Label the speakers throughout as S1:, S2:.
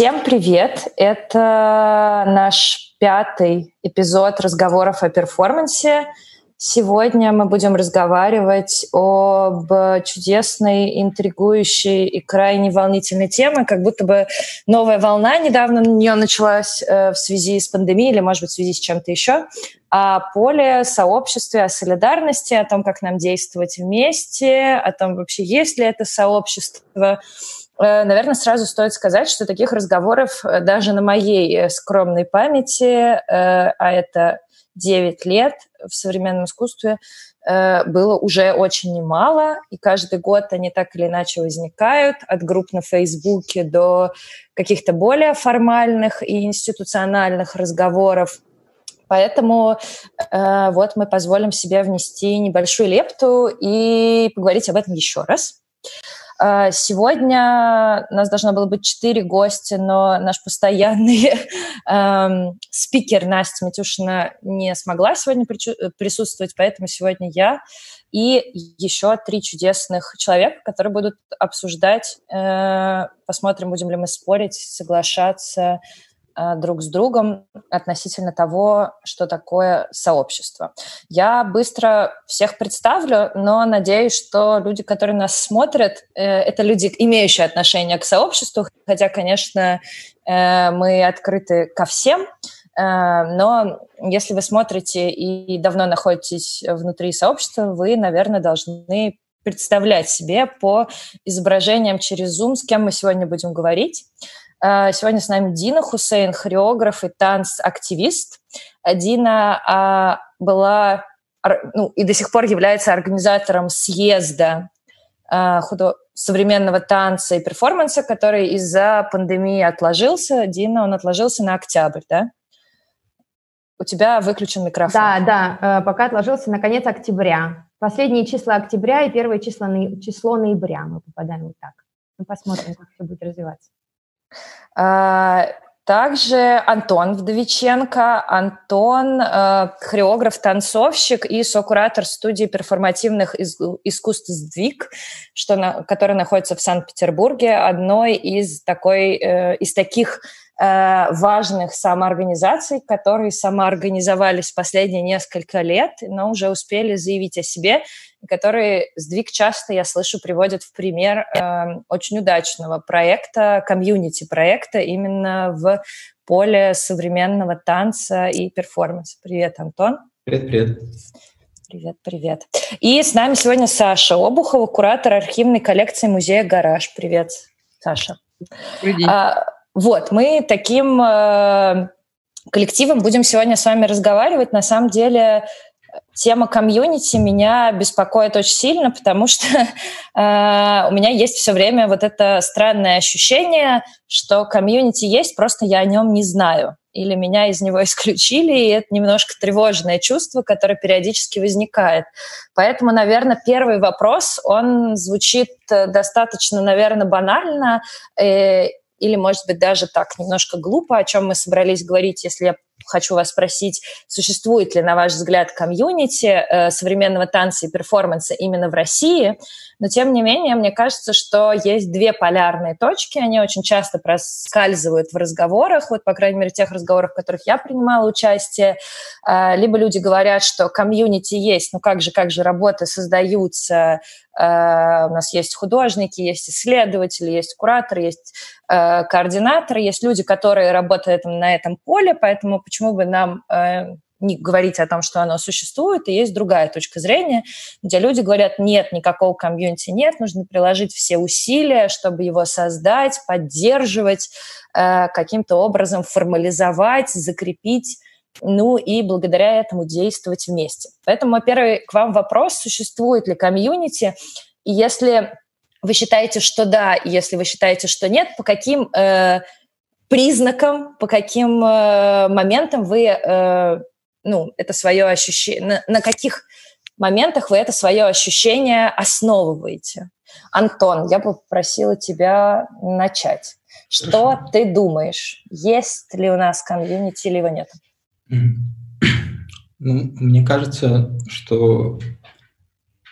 S1: Всем привет! Это наш пятый эпизод разговоров о перформансе. Сегодня мы будем разговаривать об чудесной, интригующей и крайне волнительной теме, как будто бы новая волна недавно на нее началась э, в связи с пандемией или, может быть, в связи с чем-то еще, о поле, сообществе, о солидарности, о том, как нам действовать вместе, о том, вообще есть ли это сообщество. Э, наверное, сразу стоит сказать, что таких разговоров э, даже на моей скромной памяти, а это 9 лет в современном искусстве э, было уже очень немало, и каждый год они так или иначе возникают, от групп на Фейсбуке до каких-то более формальных и институциональных разговоров. Поэтому э, вот мы позволим себе внести небольшую лепту и поговорить об этом еще раз. Сегодня у нас должно было быть четыре гостя, но наш постоянный эм, спикер Настя Матюшина не смогла сегодня присутствовать, поэтому сегодня я и еще три чудесных человека, которые будут обсуждать, э, посмотрим, будем ли мы спорить, соглашаться, друг с другом относительно того, что такое сообщество. Я быстро всех представлю, но надеюсь, что люди, которые нас смотрят, э, это люди, имеющие отношение к сообществу, хотя, конечно, э, мы открыты ко всем, но если вы смотрите и давно находитесь внутри сообщества, вы, наверное, должны представлять себе по изображениям через Zoom, с кем мы сегодня будем говорить. Э, сегодня с нами Дина Хусейн, хореограф и танц-активист. Дина а, была ну, и до сих пор является организатором съезда а, худо современного танца и перформанса, который из-за пандемии отложился. Дина, он отложился на октябрь, да? У тебя выключен микрофон.
S2: Да, да, э, пока отложился на конец октября. Последние числа октября и первое число, число ноября мы попадаем вот так. Мы посмотрим, как все будет развиваться.
S1: А, также Антон Вдовиченко. Антон э, хореограф, танцовщик и сокуратор студии перформативных искусств «Сдвиг», что на, которая находится в Санкт-Петербурге, одной из, такой, э, из таких важных самоорганизаций, которые самоорганизовались последние несколько лет, но уже успели заявить о себе, которые сдвиг часто, я слышу, приводят в пример э, очень удачного проекта, комьюнити-проекта именно в поле современного танца и перформанса. Привет, Антон.
S3: Привет, привет.
S1: Привет, привет. И с нами сегодня Саша Обухова, куратор архивной коллекции музея «Гараж». Привет, Саша. Привет. Вот, мы таким э, коллективом будем сегодня с вами разговаривать. На самом деле тема комьюнити меня беспокоит очень сильно, потому что э, у меня есть все время вот это странное ощущение, что комьюнити есть, просто я о нем не знаю. Или меня из него исключили, и это немножко тревожное чувство, которое периодически возникает. Поэтому, наверное, первый вопрос, он звучит э, достаточно, наверное, банально, э, или, может быть, даже так немножко глупо, о чем мы собрались говорить, если я хочу вас спросить, существует ли, на ваш взгляд, комьюнити э, современного танца и перформанса именно в России, но тем не менее, мне кажется, что есть две полярные точки, они очень часто проскальзывают в разговорах, вот, по крайней мере, тех разговорах, в которых я принимала участие, э, либо люди говорят, что комьюнити есть, ну как же, как же работы создаются, э, у нас есть художники, есть исследователи, есть кураторы, есть э, координаторы, есть люди, которые работают на этом поле, поэтому почему бы нам не говорить о том, что оно существует, и есть другая точка зрения, где люди говорят, нет, никакого комьюнити нет, нужно приложить все усилия, чтобы его создать, поддерживать, э, каким-то образом формализовать, закрепить, ну и благодаря этому действовать вместе. Поэтому мой первый к вам вопрос, существует ли комьюнити, и если вы считаете, что да, и если вы считаете, что нет, по каким э, признакам, по каким э, моментам вы э, ну, это свое ощущение, на, на каких моментах вы это свое ощущение основываете. Антон, я бы попросила тебя начать. Что Хорошо. ты думаешь? Есть ли у нас комьюнити или его нет?
S3: Ну, мне кажется, что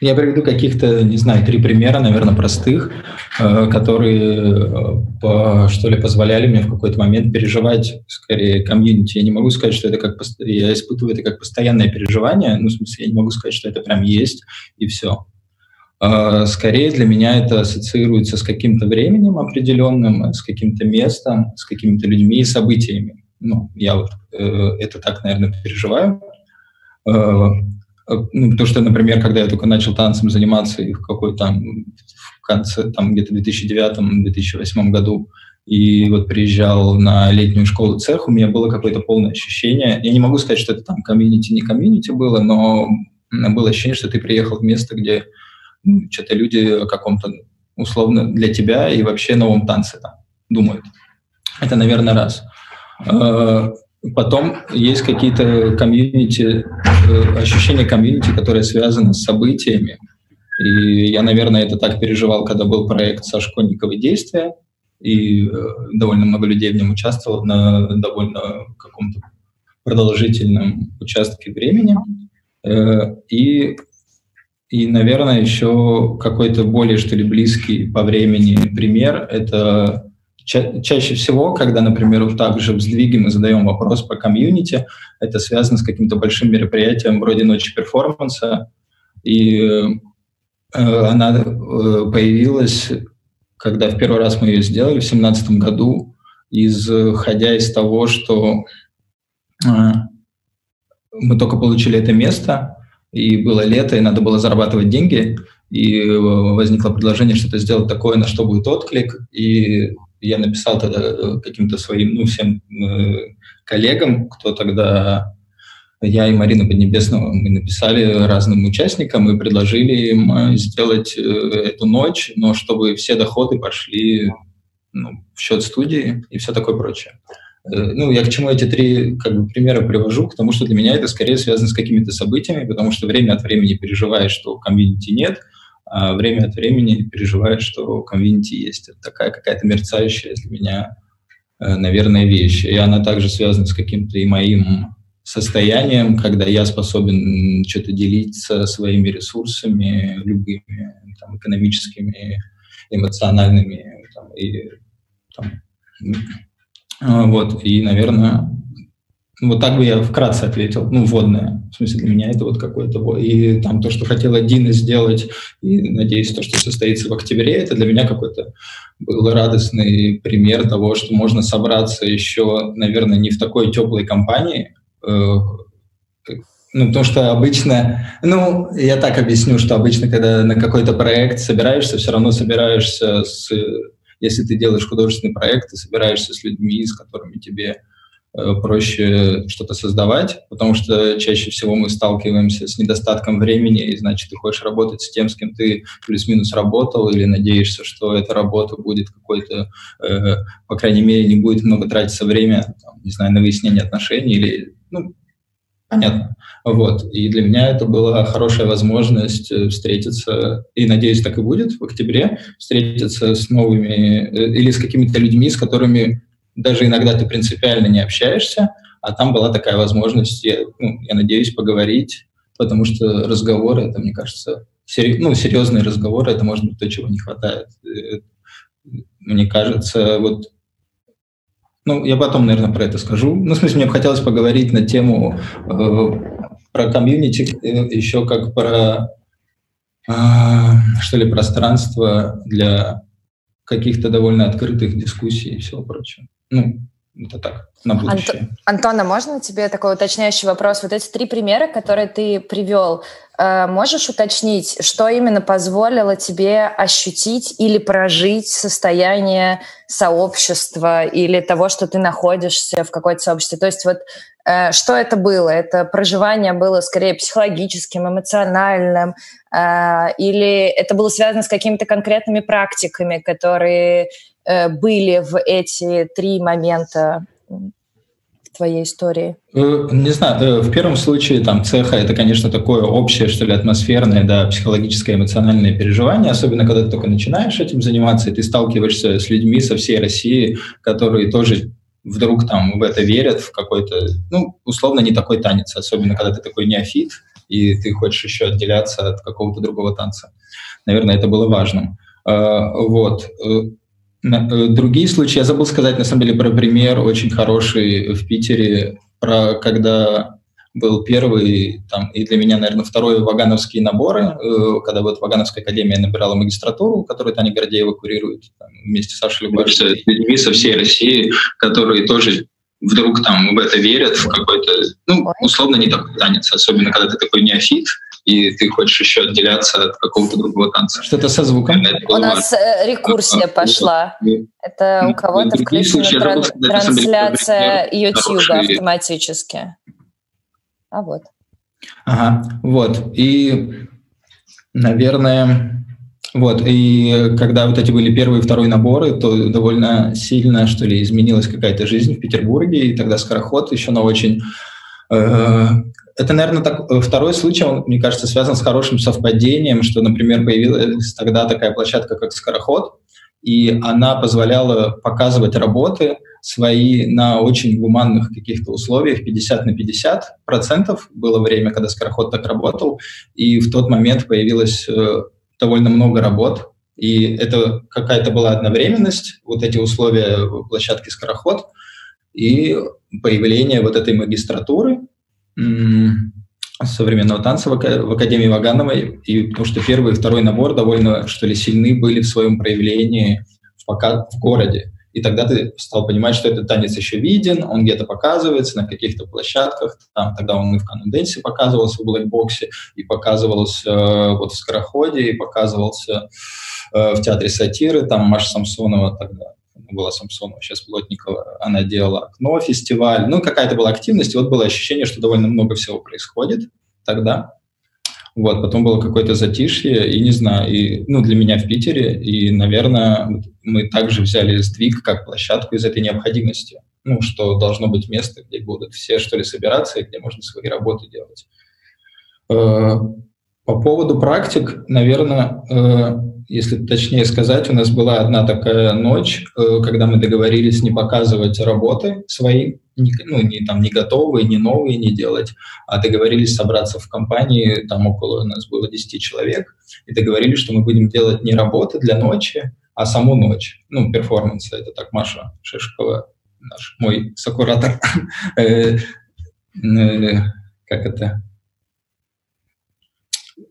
S3: Я приведу каких-то, не знаю, три примера, наверное, простых, э, которые, э, что ли, позволяли мне в какой-то момент переживать, скорее, комьюнити. Я не могу сказать, что это как... Я испытываю это как постоянное переживание, ну, в смысле, я не могу сказать, что это прям есть, и все. Э, скорее для меня это ассоциируется с каким-то временем определенным, с каким-то местом, с какими-то людьми и событиями. Ну, я вот это так, наверное, переживаю. Э, ну, то, что, например, когда я только начал танцем заниматься и в какой там в конце, там где-то в 2009-2008 году, и вот приезжал на летнюю школу цех, у меня было какое-то полное ощущение. Я не могу сказать, что это там комьюнити, не комьюнити было, но было ощущение, что ты приехал в место, где ну, что-то люди о каком-то условно для тебя и вообще новом танце там думают. Это, наверное, раз. Э, Потом есть какие-то комьюнити, э, ощущения комьюнити, которые связаны с событиями. И я, наверное, это так переживал, когда был проект Саши Конниковой «Действия», и э, довольно много людей в нем участвовало на довольно каком-то продолжительном участке времени. Э, и, и, наверное, еще какой-то более, что ли, близкий по времени пример — это Ча- чаще всего, когда, например, вот так же в сдвиге мы задаем вопрос по комьюнити, это связано с каким-то большим мероприятием вроде ночи перформанса, и э, она э, появилась, когда в первый раз мы ее сделали в 2017 году, исходя из того, что э, мы только получили это место, и было лето, и надо было зарабатывать деньги, и возникло предложение что-то сделать такое, на что будет отклик, и я написал тогда э, каким-то своим, ну, всем э, коллегам, кто тогда я и Марина Поднебесного, мы написали разным участникам и предложили им э, сделать эту ночь, но чтобы все доходы пошли ну, в счет студии и все такое прочее. Ну, я к чему эти три как бы, примера привожу? К тому, что для меня это скорее связано с какими-то событиями, потому что время от времени переживаешь, что комьюнити нет – время от времени переживаешь, что комьюнити есть. Это такая какая-то мерцающая для меня, э, наверное, вещь. И она также связана с каким-то и моим состоянием, когда я способен что-то делиться своими ресурсами, любыми, там, экономическими, эмоциональными, там, и там, а, вот, и, наверное, вот так бы я вкратце ответил, ну, вводное. В смысле, для меня это вот какое-то... И там то, что хотела Дина сделать, и, надеюсь, то, что состоится в октябре, это для меня какой-то был радостный пример того, что можно собраться еще, наверное, не в такой теплой компании, э, ну, потому что обычно, ну, я так объясню, что обычно, когда на какой-то проект собираешься, все равно собираешься с... Если ты делаешь художественный проект, ты собираешься с людьми, с которыми тебе проще что-то создавать, потому что чаще всего мы сталкиваемся с недостатком времени, и значит, ты хочешь работать с тем, с кем ты плюс-минус работал, или надеешься, что эта работа будет какой-то, э, по крайней мере, не будет много тратиться время, там, не знаю, на выяснение отношений, или, ну, понятно. Вот. И для меня это была хорошая возможность э, встретиться, и, надеюсь, так и будет в октябре, встретиться с новыми э, или с какими-то людьми, с которыми даже иногда ты принципиально не общаешься, а там была такая возможность, я, ну, я надеюсь, поговорить, потому что разговоры, это, мне кажется, сери- ну, серьезные разговоры, это может быть то, чего не хватает. Э, мне кажется, вот ну, я потом, наверное, про это скажу. Ну, в смысле, мне бы хотелось поговорить на тему э, про комьюнити, э, еще как про, э, что ли, пространство для каких-то довольно открытых дискуссий и всего прочего. Ну, это так, на будущее.
S1: Антона, можно тебе такой уточняющий вопрос? Вот эти три примера, которые ты привел, э, можешь уточнить, что именно позволило тебе ощутить или прожить состояние сообщества или того, что ты находишься в какой-то сообществе? То есть вот э, что это было? Это проживание было скорее психологическим, эмоциональным, э, или это было связано с какими-то конкретными практиками, которые были в эти три момента твоей истории?
S3: Э, не знаю, э, в первом случае там цеха это, конечно, такое общее, что ли, атмосферное, да, психологическое, эмоциональное переживание, особенно когда ты только начинаешь этим заниматься, и ты сталкиваешься с людьми со всей России, которые тоже вдруг там в это верят, в какой-то, ну, условно, не такой танец, особенно когда ты такой неофит, и ты хочешь еще отделяться от какого-то другого танца. Наверное, это было важным. А, вот. Другие случаи, я забыл сказать, на самом деле, про пример очень хороший в Питере, про когда был первый, там, и для меня, наверное, второй вагановские наборы, э, когда вот Вагановская академия набирала магистратуру, которую Таня Гордеева курирует там, вместе с Сашей Любашевой. людьми со всей России, которые тоже вдруг там в это верят, в какой-то, ну, условно, не такой танец, особенно когда ты такой неофит, и ты хочешь еще отделяться от какого-то другого танца.
S1: Что-то со звуком. У нас э, рекурсия а, пошла. Это у кого-то включена тран- трансляция YouTube автоматически. А вот.
S3: Ага, вот. И, наверное, вот, и когда вот эти были первые и второй наборы, то довольно сильно, что ли, изменилась какая-то жизнь в Петербурге, и тогда скороход еще на очень... Э, это, наверное, так, второй случай, он, мне кажется, связан с хорошим совпадением, что, например, появилась тогда такая площадка, как Скороход, и она позволяла показывать работы свои на очень гуманных каких-то условиях, 50 на 50 процентов было время, когда Скороход так работал, и в тот момент появилось э, довольно много работ, и это какая-то была одновременность, вот эти условия площадки Скороход, и появление вот этой магистратуры современного танца в, Академии Вагановой, и потому что первый и второй набор довольно, что ли, сильны были в своем проявлении в, пока, в городе. И тогда ты стал понимать, что этот танец еще виден, он где-то показывается на каких-то площадках. Там, тогда он и в Канаденсе показывался в блэкбоксе, и показывался э, вот в Скороходе, и показывался э, в Театре сатиры. Там Маша Самсонова тогда была Самсонова, сейчас Плотникова, она делала окно, фестиваль. Ну, какая-то была активность, и вот было ощущение, что довольно много всего происходит тогда. Вот, потом было какое-то затишье, и не знаю, и, ну, для меня в Питере, и, наверное, мы также взяли сдвиг как площадку из этой необходимости, ну, что должно быть место, где будут все, что ли, собираться, и где можно свои работы делать. Э, по поводу практик, наверное, э, если точнее сказать, у нас была одна такая ночь, э, когда мы договорились не показывать работы свои, ну, не, там, не готовые, не новые не делать, а договорились собраться в компании, там около у нас было 10 человек, и договорились, что мы будем делать не работы для ночи, а саму ночь. Ну, перформанс, это так Маша Шишкова, наш, мой сокуратор, э, э, как это, ну,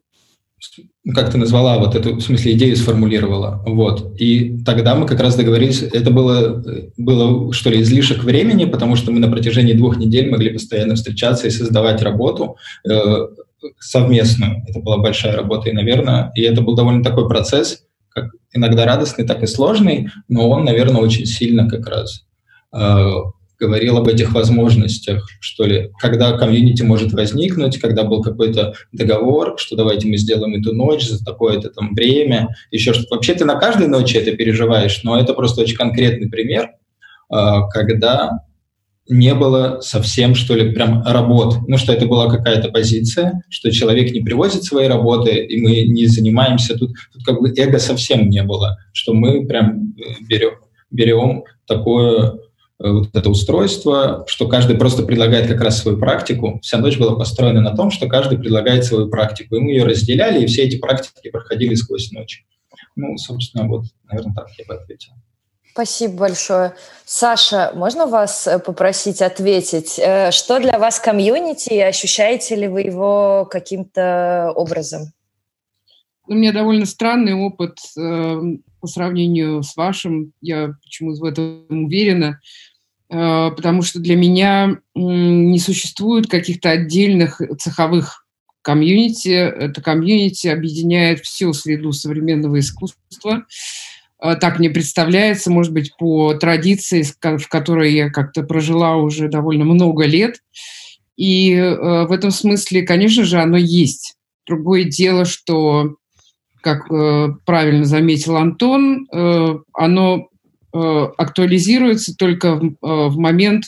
S3: как ты назвала вот эту, в смысле, идею сформулировала, вот. И тогда мы как раз договорились, это было, было, что ли, излишек времени, потому что мы на протяжении двух недель могли постоянно встречаться и создавать работу э, совместную. Это была большая работа, и, наверное, и это был довольно такой процесс, как иногда радостный, так и сложный, но он, наверное, очень сильно как раз э, говорил об этих возможностях, что ли, когда комьюнити может возникнуть, когда был какой-то договор, что давайте мы сделаем эту ночь за такое-то там время, еще что-то. Вообще ты на каждой ночи это переживаешь, но это просто очень конкретный пример, а, когда не было совсем, что ли, прям работ. Ну, что это была какая-то позиция, что человек не привозит свои работы, и мы не занимаемся. Тут, тут как бы эго совсем не было, что мы прям берем, берем такое Э, вот это устройство, что каждый просто предлагает как раз свою практику. Вся ночь была построена на том, что каждый предлагает свою практику. И мы ее разделяли, и все эти практики проходили сквозь ночь. Ну, собственно, вот, наверное, так я бы ответил.
S1: Спасибо большое. Саша, можно вас э, попросить ответить? Э, что для вас комьюнити, и ощущаете ли вы его каким-то образом?
S4: У меня довольно странный опыт э, по сравнению с вашим. Я почему-то в этом уверена. Э, потому что для меня не существует каких-то отдельных цеховых комьюнити. Это комьюнити объединяет всю среду современного искусства. Э, так мне представляется, может быть, по традиции, в которой я как-то прожила уже довольно много лет. И э, в этом смысле, конечно же, оно есть. Другое дело, что, как правильно заметил Антон, оно Э, актуализируется только в, э, момент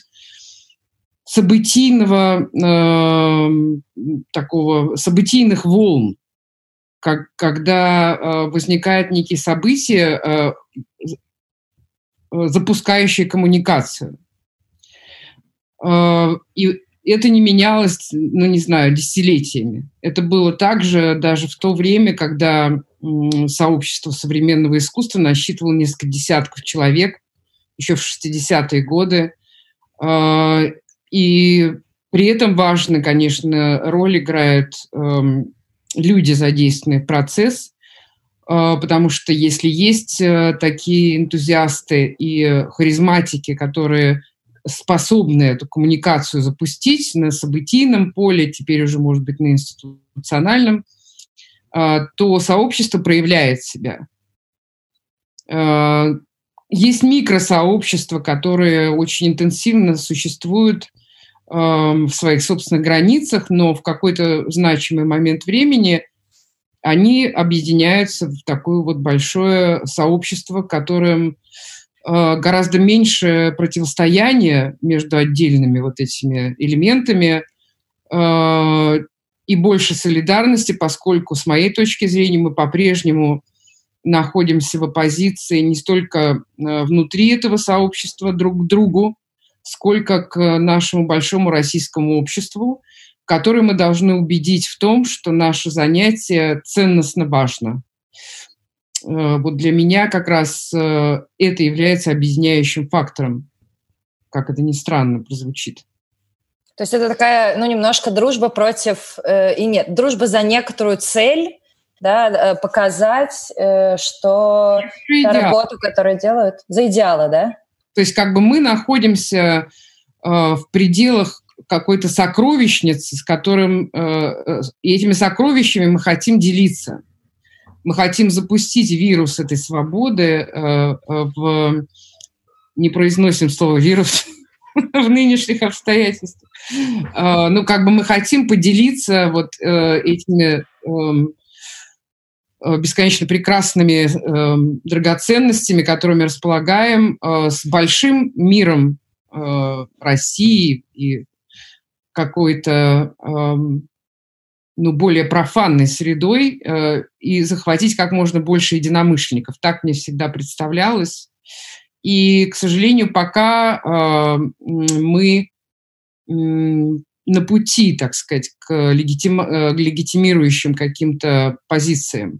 S4: событийного э, такого событийных волн, как, когда э, возникает некие события, э, запускающие коммуникацию. Э, и это не менялось, ну, не знаю, десятилетиями. Это было также даже в то время, когда сообщество современного искусства насчитывало несколько десятков человек, еще в 60-е годы. А, и при этом важно, конечно, роль играют эм, люди, задействованные в процесс, а, потому что если есть э, такие энтузиасты и харизматики, которые способны эту коммуникацию запустить на событийном поле, теперь уже, может быть, на институциональном, а, то сообщество проявляет себя. А, есть микросообщества, которые очень интенсивно существуют в своих собственных границах, но в какой-то значимый момент времени они объединяются в такое вот большое сообщество, которым гораздо меньше противостояния между отдельными вот этими элементами э, и больше солидарности, поскольку, с моей точки зрения, мы по-прежнему находимся в оппозиции не столько э, внутри этого сообщества друг к другу, сколько к нашему большому российскому обществу, которое мы должны убедить в том, что наше занятие ценностно важно. Э, вот для меня как раз э, это является объединяющим фактором, как это ни странно прозвучит.
S1: То есть это такая, ну, немножко дружба против, э, и нет, дружба за некоторую цель, да, э, показать, э, что та работу, которую делают, за идеалы, да?
S4: То есть как бы мы находимся э, в пределах какой-то сокровищницы, с которым, э, этими сокровищами мы хотим делиться мы хотим запустить вирус этой свободы э, э, в... Не произносим слово «вирус» в нынешних обстоятельствах. Э, ну, как бы мы хотим поделиться вот этими эм, бесконечно прекрасными э, драгоценностями, которыми располагаем, с большим миром России и какой-то э, ну, более профанной средой э, и захватить как можно больше единомышленников. Так мне всегда представлялось. И, к сожалению, пока э, мы на пути, так сказать, к легитим, э, легитимирующим каким-то позициям.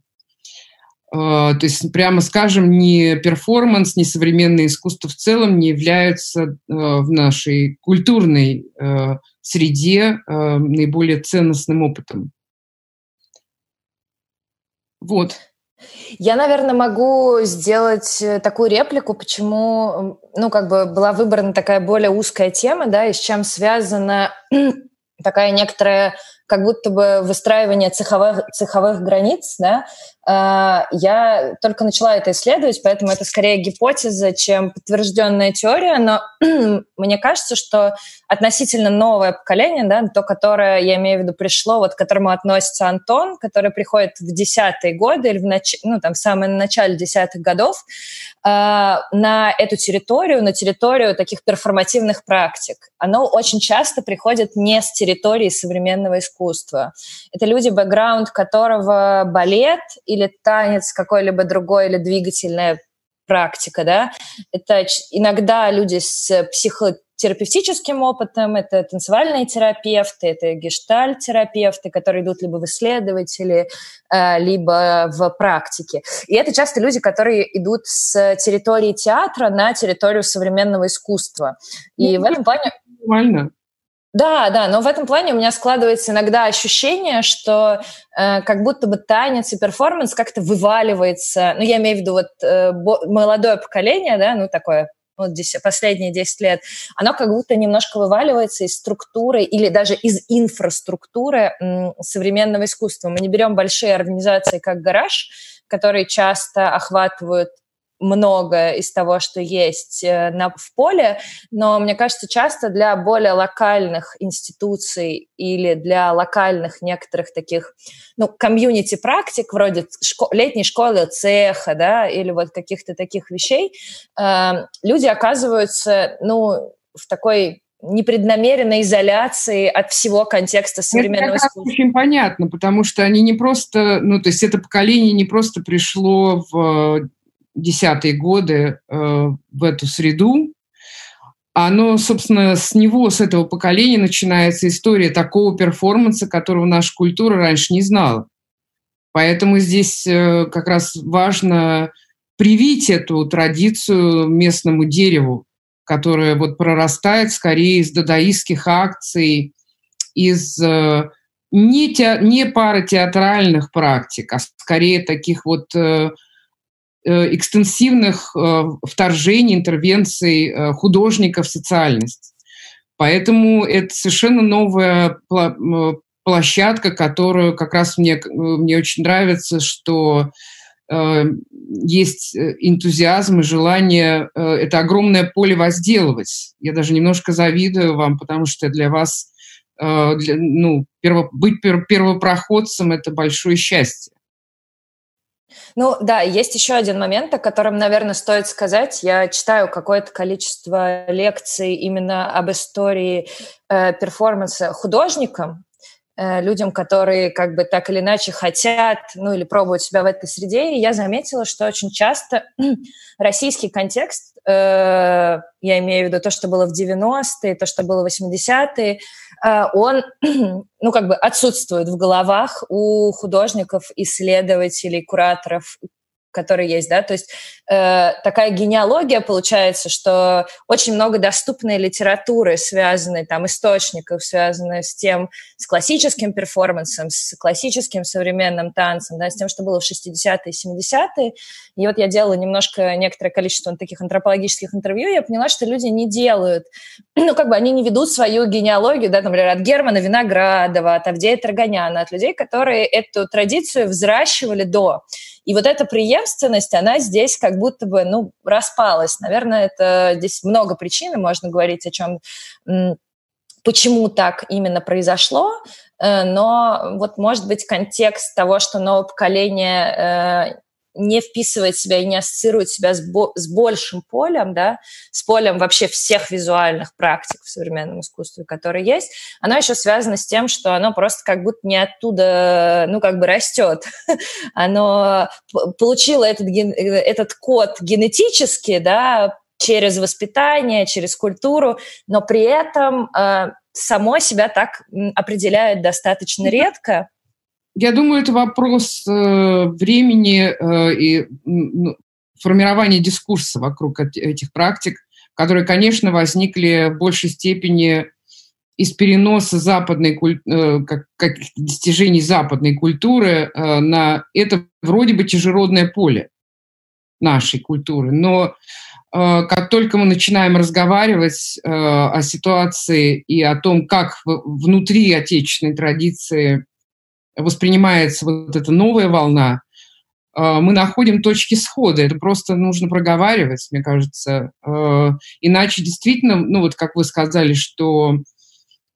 S4: Э, то есть, прямо скажем, ни перформанс, ни современное искусство в целом не являются э, в нашей культурной э, среде наиболее ценностным опытом. Вот.
S1: Я, наверное, могу сделать э, такую реплику, почему, ну, как бы была выбрана такая более узкая тема, да, и с чем связана такая некоторая как будто бы выстраивание цеховых, цеховых границ, да, а, я только начала это исследовать, поэтому это скорее гипотеза, чем подтвержденная теория, но мне кажется, что относительно новое поколение, да, то, которое, я имею в виду, пришло, вот к которому относится Антон, который приходит в десятые годы или в, нач... ну, там, в самом начале десятых годов, э, на эту территорию, на территорию таких перформативных практик. Оно очень часто приходит не с территории современного искусства. Это люди, бэкграунд которого балет или танец какой-либо другой или двигательная практика, да, это иногда люди с психотерапевтическим опытом, это танцевальные терапевты, это гештальт-терапевты, которые идут либо в исследователи, э, либо в практике. И это часто люди, которые идут с территории театра на территорию современного искусства. И ну, в этом плане...
S4: Нормально.
S1: Да, да, но в этом плане у меня складывается иногда ощущение, что э, как будто бы танец и перформанс как-то вываливается. Ну, я имею в виду вот э, молодое поколение, да, ну, такое вот 10, последние 10 лет, оно как будто немножко вываливается из структуры или даже из инфраструктуры м, современного искусства. Мы не берем большие организации, как «Гараж», которые часто охватывают много из того, что есть э, на, в поле, но мне кажется, часто для более локальных институций или для локальных некоторых таких, ну, комьюнити-практик, вроде шко- летней школы, цеха, да, или вот каких-то таких вещей, э, люди оказываются, ну, в такой непреднамеренной изоляции от всего контекста современного это искусства.
S4: очень понятно, потому что они не просто, ну, то есть это поколение не просто пришло в десятые годы э, в эту среду, оно, собственно, с него, с этого поколения начинается история такого перформанса, которого наша культура раньше не знала. Поэтому здесь э, как раз важно привить эту традицию местному дереву, которое вот прорастает скорее из дадаистских акций, из э, не, те, не пары театральных практик, а скорее таких вот экстенсивных э, вторжений, интервенций э, художника в социальность. Поэтому это совершенно новая площадка, которую как раз мне, мне очень нравится, что э, есть энтузиазм и желание э, это огромное поле возделывать. Я даже немножко завидую вам, потому что для вас э, для, ну, перво, быть пер, первопроходцем – это большое счастье.
S1: Ну да, есть еще один момент, о котором, наверное, стоит сказать. Я читаю какое-то количество лекций именно об истории э, перформанса художникам, Э, людям, которые как бы так или иначе хотят, ну или пробуют себя в этой среде. И я заметила, что очень часто российский контекст, э, я имею в виду то, что было в 90-е, то, что было в 80-е, э, он, ну как бы отсутствует в головах у художников, исследователей, кураторов, которые есть, да, то есть э, такая генеалогия получается, что очень много доступной литературы, связанной там источников, связанной с тем, с классическим перформансом, с классическим современным танцем, да, с тем, что было в 60-е и 70-е. И вот я делала немножко некоторое количество таких антропологических интервью, я поняла, что люди не делают, ну, как бы они не ведут свою генеалогию, да, например, от Германа Виноградова, от Авдея Тарганяна, от людей, которые эту традицию взращивали до. И вот эта преемственность, она здесь как будто бы, ну, распалась. Наверное, это здесь много причин, можно говорить о чем, почему так именно произошло, э, но вот, может быть, контекст того, что новое поколение э, не вписывает себя и не ассоциирует себя с, бо- с большим полем, да, с полем вообще всех визуальных практик в современном искусстве, которые есть, оно еще связано с тем, что оно просто как будто не оттуда, ну, как бы растет. оно получило этот, этот код генетически, да, через воспитание, через культуру, но при этом э, само себя так определяет достаточно редко,
S4: я думаю, это вопрос э, времени э, и ну, формирования дискурса вокруг этих практик, которые, конечно, возникли в большей степени из переноса западной э, как, достижений западной культуры на это вроде бы чужеродное поле нашей культуры. Но как только мы начинаем разговаривать о ситуации и о том, как внутри отечественной традиции воспринимается вот эта новая волна, а, мы находим точки схода. Это просто нужно проговаривать, мне кажется. А, иначе действительно, ну вот как вы сказали, что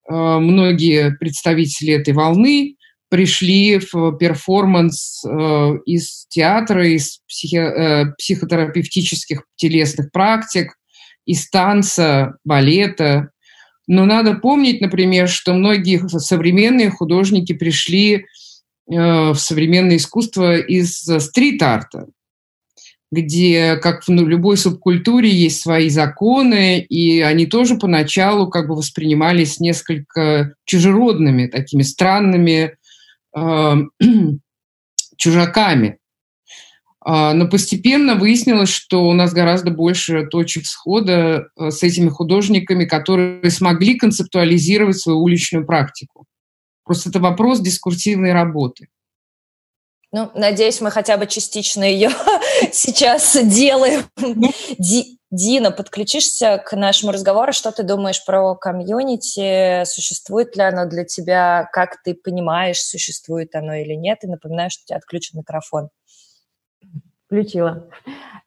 S4: а, многие представители этой волны пришли в перформанс из театра, из психи- э, психотерапевтических телесных практик, из танца, балета, но надо помнить, например, что многие современные художники пришли э, в современное искусство из стрит-арта, где, как в ну, любой субкультуре, есть свои законы, и они тоже поначалу как бы воспринимались несколько чужеродными, такими странными э, чужаками. А, но постепенно выяснилось, что у нас гораздо больше точек схода э, с этими художниками, которые смогли концептуализировать свою уличную практику. Просто это вопрос дискурсивной работы.
S1: Ну, надеюсь, мы хотя бы частично ее сейчас делаем. Ну. Ди, Дина, подключишься к нашему разговору. Что ты думаешь про комьюнити? Существует ли оно для тебя? Как ты понимаешь, существует оно или нет? И напоминаю, что у тебя отключен микрофон.
S2: Включила.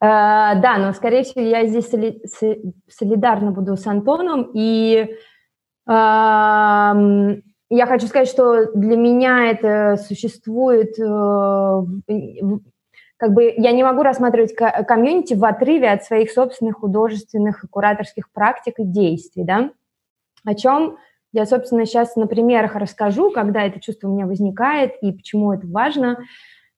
S2: Э, да, но, скорее всего, я здесь соли, солидарна буду с Антоном. И э, я хочу сказать, что для меня это существует... Э, как бы я не могу рассматривать комьюнити в отрыве от своих собственных художественных и кураторских практик и действий, да, о чем я, собственно, сейчас на примерах расскажу, когда это чувство у меня возникает и почему это важно.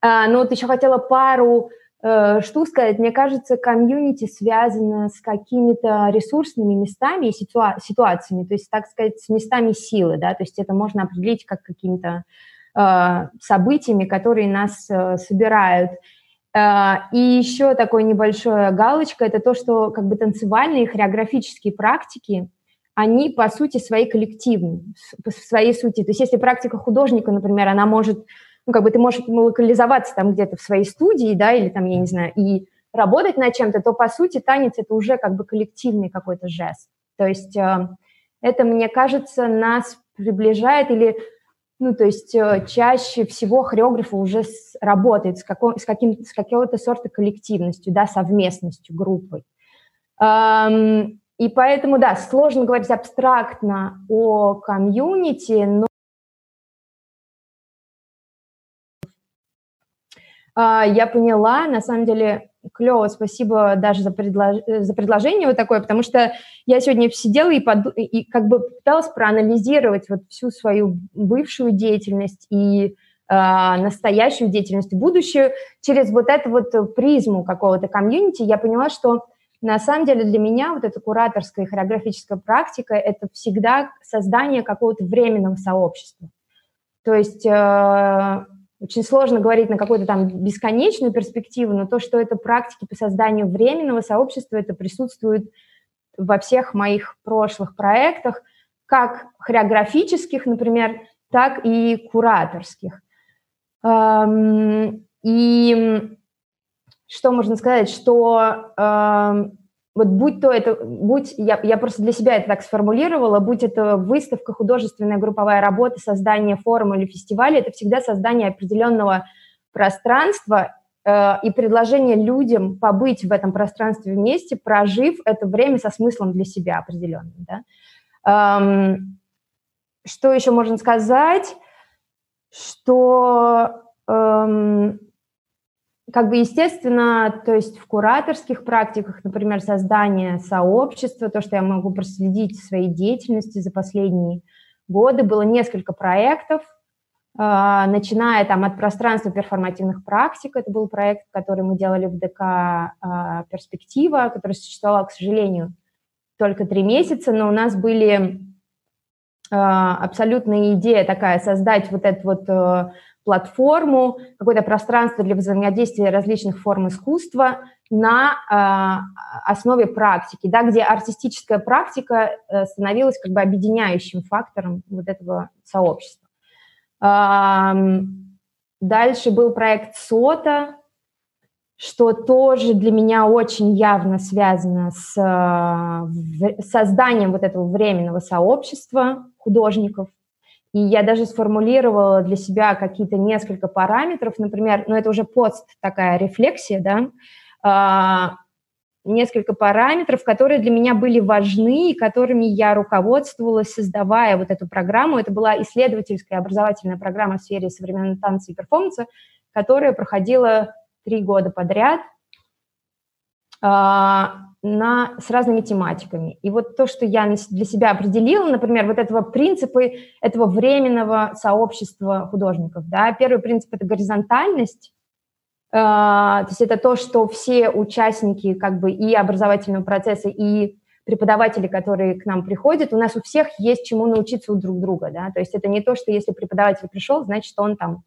S2: А, но вот еще хотела пару э, что сказать, мне кажется, комьюнити связано с какими-то ресурсными местами и ситуа- ситуациями, то есть, так сказать, с местами силы, да, то есть это можно определить как какими-то э, событиями, которые нас э, собирают. Э, и еще такой небольшой галочка – это то, что как бы танцевальные хореографические практики, они по сути своей коллективны, по своей сути. То есть если практика художника, например, она может, ну как бы ты можешь локализоваться там где-то в своей студии, да, или там, я не знаю, и работать над чем-то, то по сути танец это уже как бы коллективный какой-то жест. То есть э, это, мне кажется, нас приближает или ну, то есть э, чаще всего хореограф уже с, работает с, каком, с, каким, с какого-то сорта коллективностью, да, совместностью, группой. Эм, и поэтому, да, сложно говорить абстрактно о комьюнити, но э, я поняла, на самом деле, клево, спасибо даже за, предлож... за предложение вот такое, потому что я сегодня сидела и, под... и как бы пыталась проанализировать вот всю свою бывшую деятельность и э, настоящую деятельность, и будущую через вот эту вот призму какого-то комьюнити. Я поняла, что на самом деле для меня вот эта кураторская и хореографическая практика – это всегда создание какого-то временного сообщества. То есть э, очень сложно говорить на какую-то там бесконечную перспективу, но то, что это практики по созданию временного сообщества, это присутствует во всех моих прошлых проектах, как хореографических, например, так и кураторских. Эм, и что можно сказать, что вот будь то это, будь, я, я просто для себя это так сформулировала, будь это выставка, художественная групповая работа, создание форума или фестиваля, это всегда создание определенного пространства э, и предложение людям побыть в этом пространстве вместе, прожив это время со смыслом для себя определенным. Да? Эм, что еще можно сказать? Что эм, как бы естественно, то есть в кураторских практиках, например, создание сообщества, то, что я могу проследить в своей деятельности за последние годы, было несколько проектов, а, начиная там от пространства перформативных практик, это был проект, который мы делали в ДК а, «Перспектива», который существовал, к сожалению, только три месяца, но у нас были а, абсолютная идея такая, создать вот этот вот э, платформу, какое-то пространство для взаимодействия различных форм искусства на э, основе практики, да, где артистическая практика э, становилась как бы объединяющим фактором вот этого сообщества. Э, дальше был проект СОТа, что тоже для меня очень явно связано с э, созданием вот этого временного сообщества художников, и я даже сформулировала для себя какие-то несколько параметров, например, ну это уже пост, такая рефлексия, да, а, несколько параметров, которые для меня были важны которыми я руководствовалась, создавая вот эту программу. Это была исследовательская образовательная программа в сфере современного танца и перформанса, которая проходила три года подряд. А, на, с разными тематиками. И вот то, что я для себя определила, например, вот этого принципы этого временного сообщества художников. Да? Первый принцип – это горизонтальность, э, то есть это то, что все участники как бы и образовательного процесса, и преподаватели, которые к нам приходят, у нас у всех есть чему научиться у друг друга, да, то есть это не то, что если преподаватель пришел, значит, он там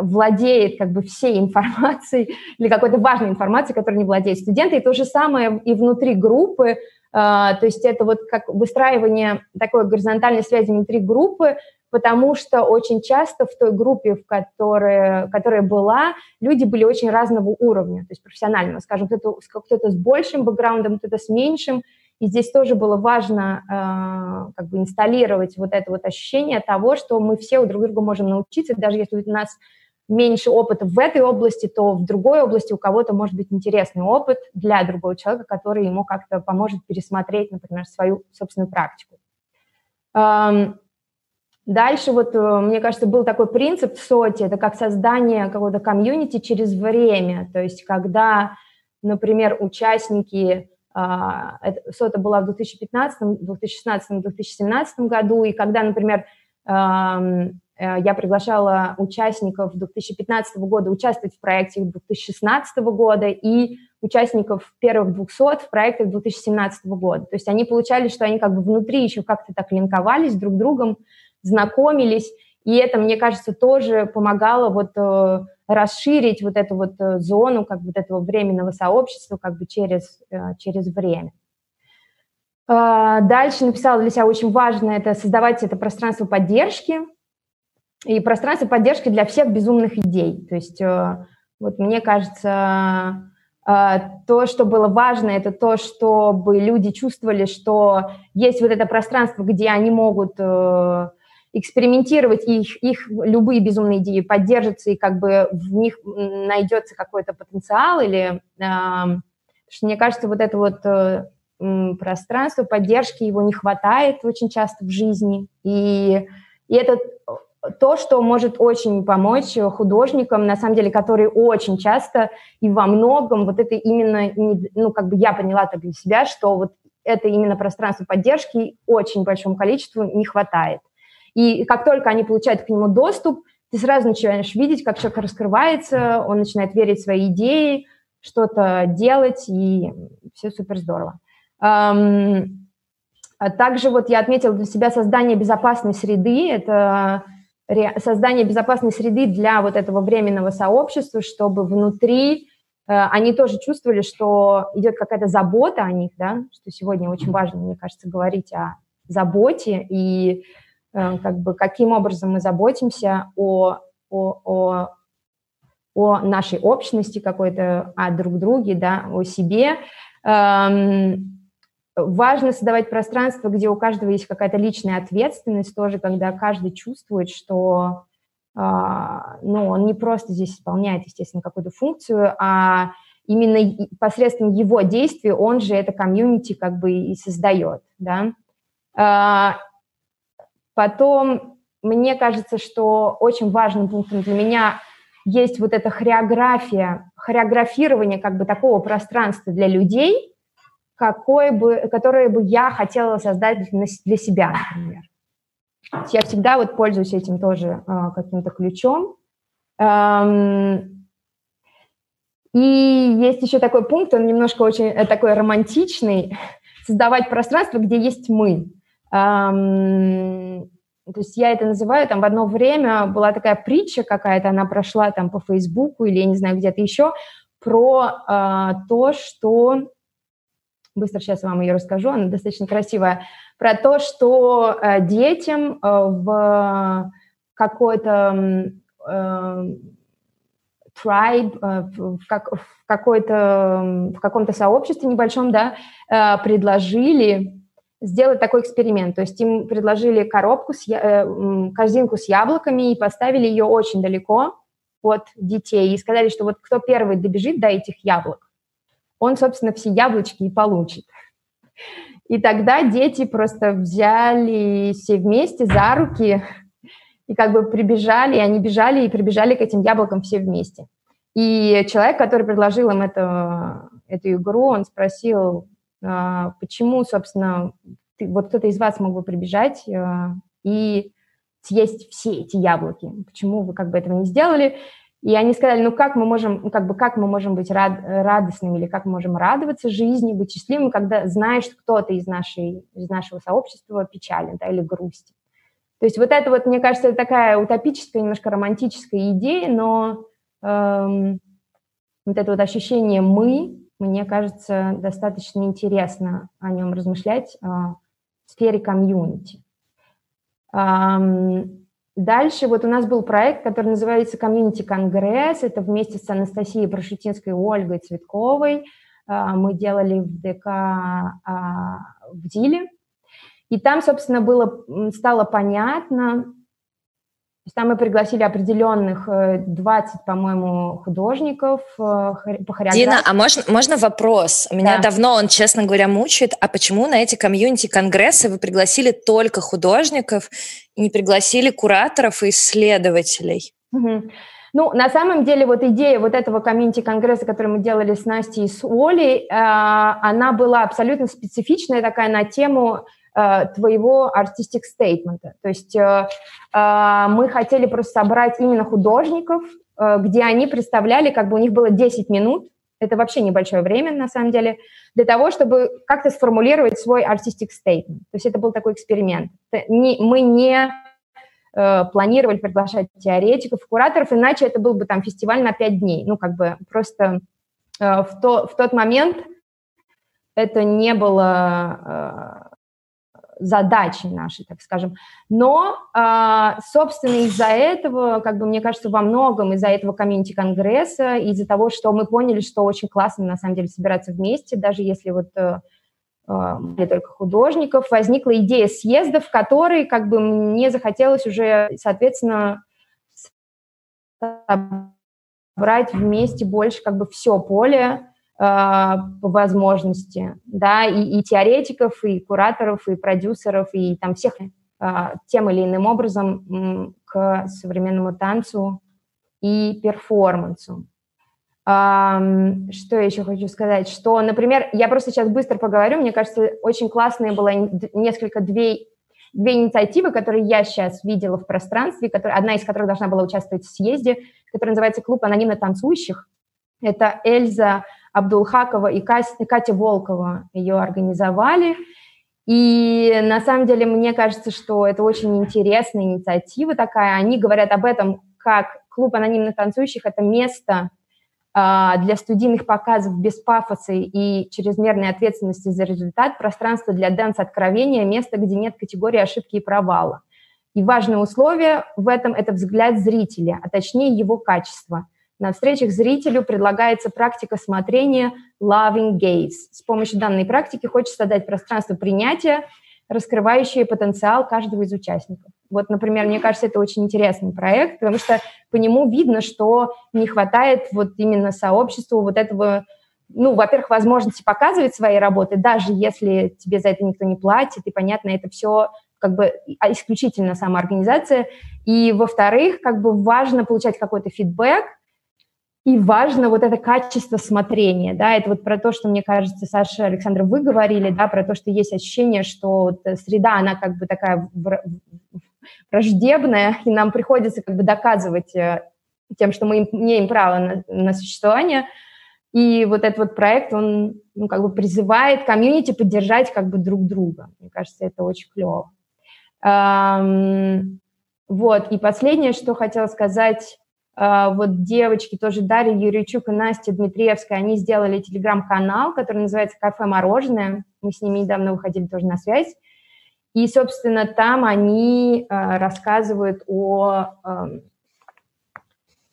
S2: владеет как бы всей информацией или какой-то важной информацией, которой не владеют студенты. И то же самое и внутри группы, э, то есть это вот как выстраивание такой горизонтальной связи внутри группы, потому что очень часто в той группе, в которой, которая была, люди были очень разного уровня, то есть профессионального, скажем, кто-то, кто-то с большим бэкграундом, кто-то с меньшим, и здесь тоже было важно э, как бы инсталлировать вот это вот ощущение того, что мы все у друг друга можем научиться, даже если у нас меньше опыта в этой области, то в другой области у кого-то может быть интересный опыт для другого человека, который ему как-то поможет пересмотреть, например, свою собственную практику. Эм, дальше вот, э, мне кажется, был такой принцип в СОТе, это как создание какого-то комьюнити через время, то есть когда, например, участники а, сота была в 2015, 2016, 2017 году, и когда, например, э, я приглашала участников 2015 года участвовать в проекте 2016 года и участников первых 200 в проектах 2017 года. То есть они получали, что они как бы внутри еще как-то так линковались друг с другом, знакомились, и это, мне кажется, тоже помогало вот э, расширить вот эту вот э, зону как вот этого временного сообщества как бы через, э, через время. А, дальше написала для себя очень важно это создавать это пространство поддержки и пространство поддержки для всех безумных идей. То есть вот мне кажется, то, что было важно, это то, чтобы люди чувствовали, что есть вот это пространство, где они могут экспериментировать, и их, их любые безумные идеи поддержатся, и как бы в них найдется какой-то потенциал, или... Э, что мне кажется, вот это вот э, пространство поддержки, его не хватает очень часто в жизни, и, и это то, что может очень помочь художникам, на самом деле, которые очень часто и во многом вот это именно, ну, как бы я поняла так для себя, что вот это именно пространство поддержки очень большому количеству не хватает. И как только они получают к нему доступ, ты сразу начинаешь видеть, как человек раскрывается, он начинает верить в свои идеи, что-то делать, и все супер здорово. А также вот я отметила для себя создание безопасной среды. Это создание безопасной среды для вот этого временного сообщества, чтобы внутри э, они тоже чувствовали, что идет какая-то забота о них, да, что сегодня очень важно, мне кажется, говорить о заботе и как бы каким образом мы заботимся о, о, о, о нашей общности какой-то, о друг друге, да, о себе. Эм, важно создавать пространство, где у каждого есть какая-то личная ответственность тоже, когда каждый чувствует, что э, ну, он не просто здесь исполняет, естественно, какую-то функцию, а именно посредством его действий он же это комьюнити как бы и создает, да. Потом, мне кажется, что очень важным пунктом для меня есть вот эта хореография, хореографирование как бы такого пространства для людей, какое бы, которое бы я хотела создать для себя, например. Я всегда вот пользуюсь этим тоже э, каким-то ключом. Эм, и есть еще такой пункт, он немножко очень э, такой романтичный, создавать пространство, где есть мы. То есть я это называю, там в одно время была такая притча какая-то, она прошла там по Фейсбуку или я не знаю где-то еще, про э, то, что... Быстро сейчас вам ее расскажу, она достаточно красивая. Про то, что э, детям э, в какой-то э, tribe, э, в, как, в, какой-то, в каком-то сообществе небольшом, да, э, предложили сделать такой эксперимент. То есть им предложили коробку, с, э, корзинку с яблоками и поставили ее очень далеко от детей и сказали, что вот кто первый добежит до этих яблок, он, собственно, все яблочки и получит. И тогда дети просто взяли все вместе за руки и как бы прибежали, и они бежали и прибежали к этим яблокам все вместе. И человек, который предложил им это, эту игру, он спросил, почему, собственно, ты, вот кто-то из вас мог бы прибежать а, и съесть все эти яблоки? Почему вы как бы этого не сделали? И они сказали, ну как мы можем, ну, как бы как мы можем быть рад, радостными или как мы можем радоваться жизни, быть счастливыми, когда знаешь, что кто-то из, нашей, из нашего сообщества печален да, или грустит. То есть вот это вот, мне кажется, такая утопическая, немножко романтическая идея, но эм, вот это вот ощущение «мы», мне кажется, достаточно интересно о нем размышлять а, в сфере комьюнити. Дальше вот у нас был проект, который называется «Комьюнити Конгресс». Это вместе с Анастасией Прошутинской и Ольгой Цветковой. А, мы делали в ДК а, в ЗИЛе. И там, собственно, было, стало понятно, там мы пригласили определенных 20, э, по-моему, художников э, по хореографии.
S1: Дина, а можно, можно вопрос? Меня да. давно он, честно говоря, мучает. А почему на эти комьюнити-конгрессы вы пригласили только художников и не пригласили кураторов и исследователей?
S2: Угу. Ну, на самом деле, вот идея вот этого комьюнити-конгресса, который мы делали с Настей и с Олей, э, она была абсолютно специфичная такая на тему твоего artistic statement. То есть э, э, мы хотели просто собрать именно художников, э, где они представляли, как бы у них было 10 минут, это вообще небольшое время, на самом деле, для того, чтобы как-то сформулировать свой artistic statement. То есть это был такой эксперимент. Мы не э, планировали приглашать теоретиков, кураторов, иначе это был бы там фестиваль на пять дней. Ну, как бы просто э, в, то, в тот момент это не было э, задачи нашей, так скажем. Но, а, собственно, из-за этого, как бы, мне кажется, во многом из-за этого комьюнити-конгресса, из-за того, что мы поняли, что очень классно, на самом деле, собираться вместе, даже если вот э, э, были только художников, возникла идея съезда, в которой, как бы, мне захотелось уже, соответственно, собрать вместе больше, как бы, все поле, Э, по возможности, да, и, и теоретиков, и кураторов, и продюсеров, и там всех э, тем или иным образом к современному танцу и перформансу. Что еще хочу сказать? Что, например, я просто сейчас быстро поговорю, мне кажется, очень классные было несколько, две, две инициативы, которые я сейчас видела в пространстве, которые, одна из которых должна была участвовать в съезде, которая называется «Клуб анонимно танцующих». Это Эльза Абдулхакова и Катя Волкова ее организовали. И на самом деле мне кажется, что это очень интересная инициатива такая. Они говорят об этом, как клуб анонимных танцующих – это место а, для студийных показов без пафоса и чрезмерной ответственности за результат, пространство для дэнс-откровения, место, где нет категории ошибки и провала. И важное условие в этом – это взгляд зрителя, а точнее его качество – на встречах зрителю предлагается практика смотрения Loving Gaze. С помощью данной практики хочется создать пространство принятия, раскрывающее потенциал каждого из участников. Вот, например, мне кажется, это очень интересный проект, потому что по нему видно, что не хватает вот именно сообществу вот этого, ну, во-первых, возможности показывать свои работы, даже если тебе за это никто не платит, и, понятно, это все как бы исключительно самоорганизация. И, во-вторых, как бы важно получать какой-то фидбэк, и важно вот это качество смотрения, да, это вот про то, что, мне кажется, Саша, Александр, вы говорили, да, про то, что есть ощущение, что вот среда, она как бы такая враждебная, и нам приходится как бы доказывать э, тем, что мы имеем право на, на существование, и вот этот вот проект, он, ну, как бы призывает комьюнити поддержать как бы друг друга. Мне кажется, это очень клево. Эм, вот, и последнее, что хотела сказать, вот девочки, тоже Дарья Юрьевичук и Настя Дмитриевская, они сделали телеграм-канал, который называется «Кафе мороженое». Мы с ними недавно выходили тоже на связь. И, собственно, там они э, рассказывают о э,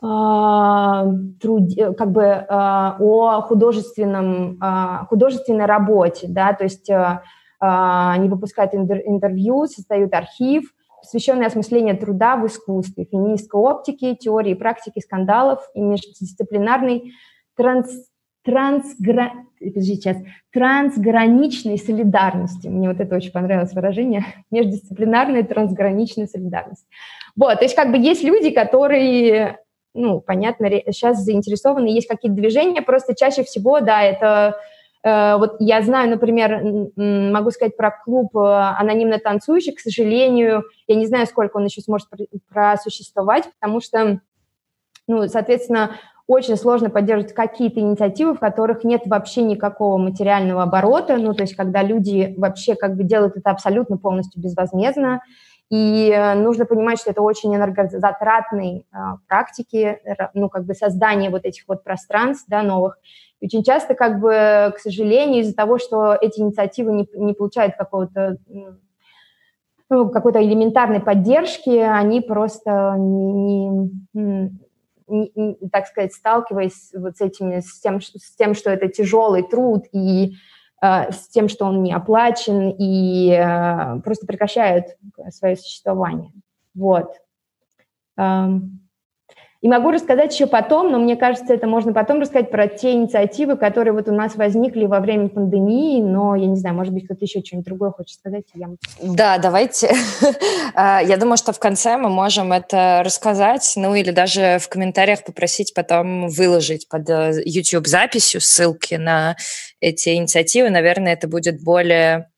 S2: э, труде, как бы о художественном, художественной работе, да, то есть они выпускают интервью, создают архив, посвященный осмыслению труда в искусстве, феминистской оптики, теории и практики скандалов и междисциплинарной транс, трансгра... сейчас, трансграничной солидарности. Мне вот это очень понравилось выражение. Междисциплинарная трансграничная солидарность. Вот, то есть как бы есть люди, которые, ну, понятно, сейчас заинтересованы, есть какие-то движения, просто чаще всего, да, это вот я знаю, например, могу сказать про клуб э, анонимно танцующих, к сожалению, я не знаю, сколько он еще сможет просуществовать, потому что, ну, соответственно, очень сложно поддерживать какие-то инициативы, в которых нет вообще никакого материального оборота, ну, то есть когда люди вообще как бы делают это абсолютно полностью безвозмездно, и э, нужно понимать, что это очень энергозатратные э, практики, ну, как бы создание вот этих вот пространств, да, новых. И очень часто, как бы, к сожалению, из-за того, что эти инициативы не, не получают какого-то ну, какой-то элементарной поддержки, они просто не, не, не, так сказать, сталкиваясь вот с этими, с тем, с тем, что это тяжелый труд и с тем, что он не оплачен, и э, просто прекращают свое существование. Вот. Эм, и могу рассказать еще потом, но мне кажется, это можно потом рассказать про те инициативы, которые вот у нас возникли во время пандемии, но я не знаю, может быть, кто-то еще что-нибудь другое хочет сказать. Я...
S1: Да, давайте. А, я думаю, что в конце мы можем это рассказать, ну или даже в комментариях попросить потом выложить под э, YouTube записью ссылки на эти инициативы. Наверное, это будет более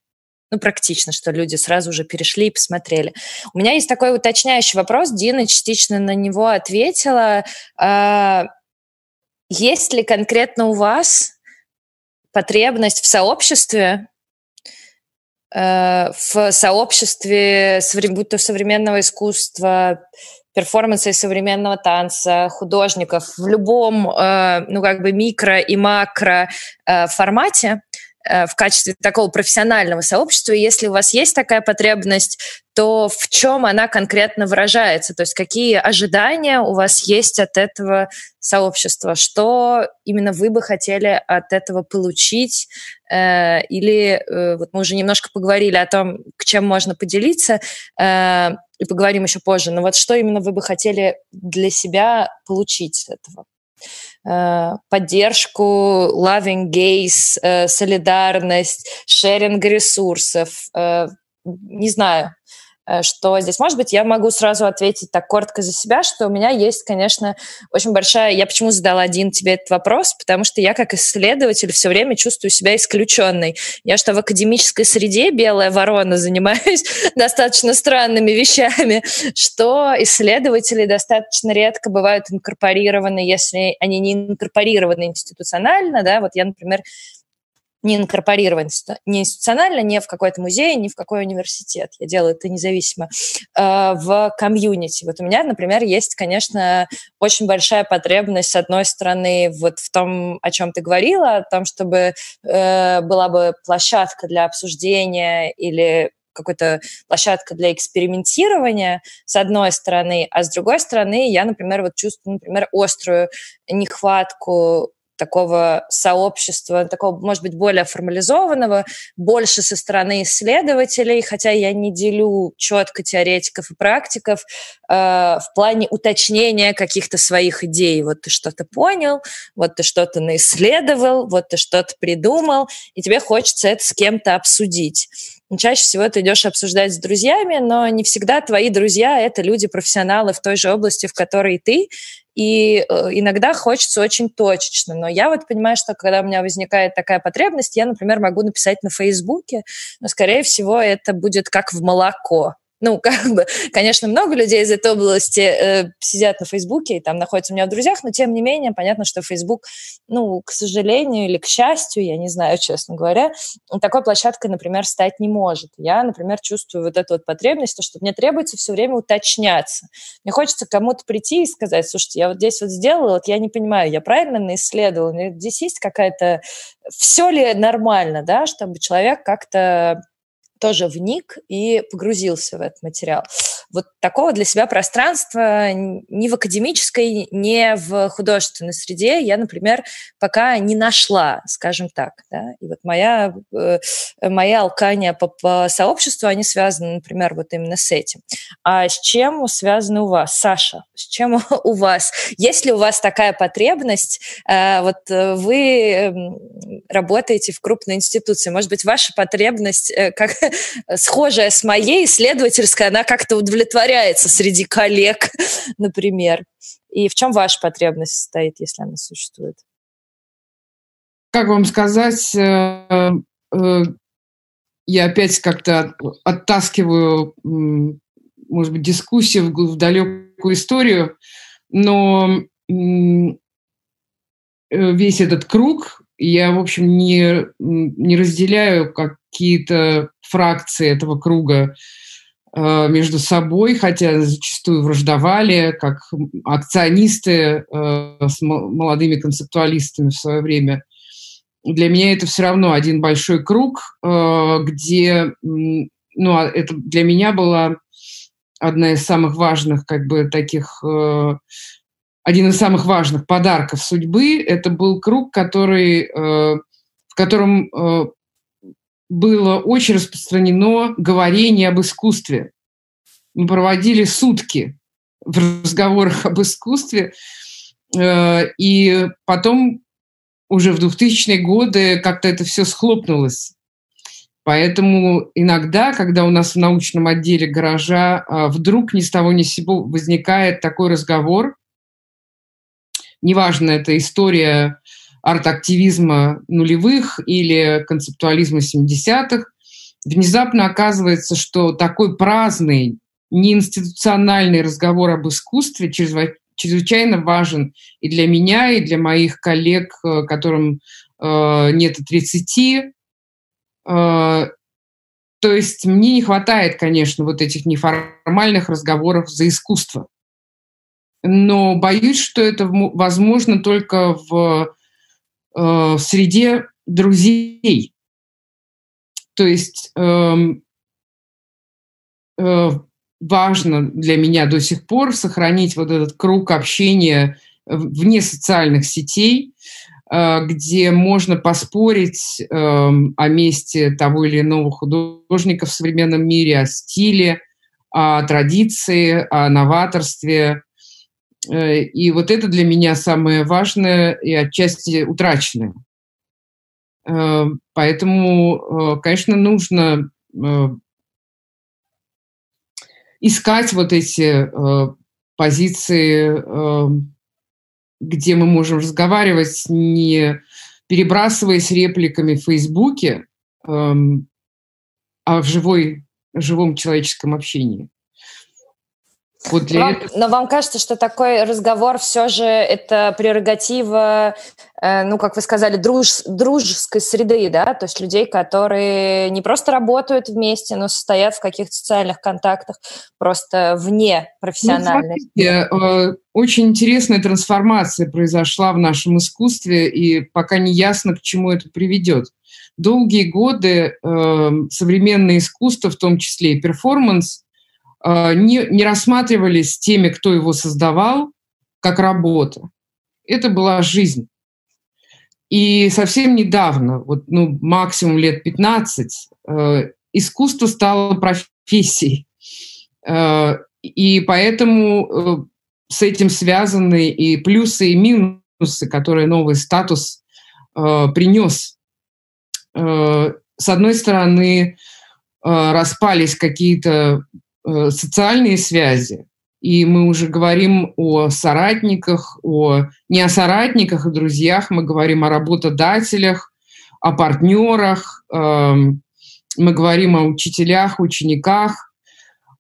S1: ну, практично, что люди сразу же перешли и посмотрели. У меня есть такой уточняющий вопрос, Дина частично на него ответила. А, есть ли конкретно у вас потребность в сообществе, э, в сообществе, будь то современного искусства, перформанса и современного танца, художников в любом, э, ну, как бы микро и макро формате, в качестве такого профессионального сообщества. И если у вас есть такая потребность, то в чем она конкретно выражается? То есть какие ожидания у вас есть от этого сообщества? Что именно вы бы хотели от этого получить? Э, или э, вот мы уже немножко поговорили о том, к чем можно поделиться, и поговорим еще позже. Но вот что именно вы бы хотели для себя получить с этого? Э, поддержку, loving gaze, э, солидарность, шеринг ресурсов. Э, не знаю, что здесь может быть, я могу сразу ответить так коротко за себя, что у меня есть, конечно, очень большая... Я почему задала один тебе этот вопрос? Потому что я как исследователь все время чувствую себя исключенной. Я что в академической среде белая ворона занимаюсь достаточно странными вещами, что исследователи достаточно редко бывают инкорпорированы, если они не инкорпорированы институционально, да, вот я, например, не инкорпорирован не институционально, не в какой-то музей, не в какой университет. Я делаю это независимо. Э, в комьюнити. Вот у меня, например, есть, конечно, очень большая потребность, с одной стороны, вот в том, о чем ты говорила, о том, чтобы э, была бы площадка для обсуждения или какой-то площадка для экспериментирования, с одной стороны, а с другой стороны, я, например, вот чувствую, например, острую нехватку такого сообщества, такого, может быть, более формализованного, больше со стороны исследователей, хотя я не делю четко теоретиков и практиков э, в плане уточнения каких-то своих идей. Вот ты что-то понял, вот ты что-то наисследовал, вот ты что-то придумал, и тебе хочется это с кем-то обсудить. Чаще всего ты идешь обсуждать с друзьями, но не всегда твои друзья — это люди-профессионалы в той же области, в которой ты, и э, иногда хочется очень точечно. Но я вот понимаю, что когда у меня возникает такая потребность, я, например, могу написать на Фейсбуке, но, скорее всего, это будет как в молоко ну, как бы, конечно, много людей из этой области э, сидят на Фейсбуке и там находятся у меня в друзьях, но тем не менее, понятно, что Фейсбук, ну, к сожалению или к счастью, я не знаю, честно говоря, такой площадкой, например, стать не может. Я, например, чувствую вот эту вот потребность, то, что мне требуется все время уточняться. Мне хочется кому-то прийти и сказать, слушайте, я вот здесь вот сделала, вот я не понимаю, я правильно наисследовала, здесь есть какая-то... Все ли нормально, да, чтобы человек как-то тоже вник и погрузился в этот материал. Вот такого для себя пространства ни в академической, ни в художественной среде я, например, пока не нашла, скажем так. Да? И вот моя, э, мои алкания по, по сообществу, они связаны, например, вот именно с этим. А с чем связаны у вас, Саша? С чем у вас? Есть ли у вас такая потребность? Э, вот вы эм, работаете в крупной институции. Может быть, ваша потребность э, как схожая с моей, исследовательская, она как-то удовлетворяется среди коллег, например. И в чем ваша потребность состоит, если она существует?
S4: Как вам сказать, э, э, я опять как-то оттаскиваю, может быть, дискуссию в далекую историю, но весь этот круг я, в общем, не, не разделяю какие-то фракции этого круга э, между собой, хотя зачастую враждовали, как акционисты э, с молодыми концептуалистами в свое время. Для меня это все равно один большой круг, э, где, ну, а это для меня была одна из самых важных, как бы, таких один из самых важных подарков судьбы. Это был круг, который, э, в котором э, было очень распространено говорение об искусстве. Мы проводили сутки в разговорах об искусстве, э, и потом уже в 2000-е годы как-то это все схлопнулось. Поэтому иногда, когда у нас в научном отделе гаража вдруг ни с того ни с сего возникает такой разговор, неважно, это история арт-активизма нулевых или концептуализма 70-х, внезапно оказывается, что такой праздный, неинституциональный разговор об искусстве чрезвычайно важен и для меня, и для моих коллег, э, которым э, нет и 30. Э, то есть мне не хватает, конечно, вот этих неформальных разговоров за искусство. Но боюсь, что это возможно только в, в среде друзей. То есть э, э, важно для меня до сих пор сохранить вот этот круг общения вне социальных сетей, э, где можно поспорить э, о месте того или иного художника в современном мире, о стиле, о традиции, о новаторстве. Э, и вот это для меня самое важное и отчасти утраченное. Поэтому, конечно, нужно искать вот эти э, позиции, э, где мы можем разговаривать, не перебрасываясь репликами в Фейсбуке, э, а в живой, живом человеческом общении.
S1: Вот для вам, этого... Но вам кажется, что такой разговор все же это прерогатива, э, ну, как вы сказали, друж, дружеской среды, да, то есть людей, которые не просто работают вместе, но состоят в каких-то социальных контактах просто вне профессиональной. Ну,
S4: смотрите, э, очень интересная трансформация произошла в нашем искусстве, и пока не ясно, к чему это приведет. Долгие годы э, современное искусство, в том числе и перформанс, не, не рассматривались теми, кто его создавал, как работа. Это была жизнь. И совсем недавно, вот, ну, максимум лет 15, э, искусство стало профессией. Э, и поэтому э, с этим связаны и плюсы, и минусы, которые новый статус э, принес. Э, с одной стороны, э, распались какие-то социальные связи. И мы уже говорим о соратниках, о, не о соратниках и друзьях, мы говорим о работодателях, о партнерах, э, мы говорим о учителях, учениках,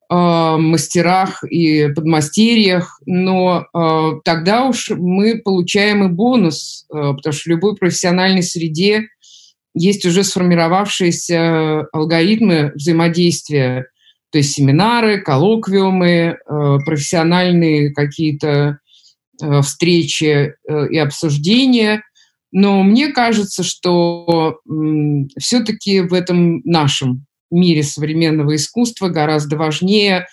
S4: э, мастерах и подмастерьях, но э, тогда уж мы получаем и бонус, э, потому что в любой профессиональной среде есть уже сформировавшиеся алгоритмы взаимодействия то есть семинары, коллоквиумы, э, профессиональные какие-то э, встречи э, и обсуждения. Но мне кажется, что все-таки в этом нашем мире современного искусства гораздо важнее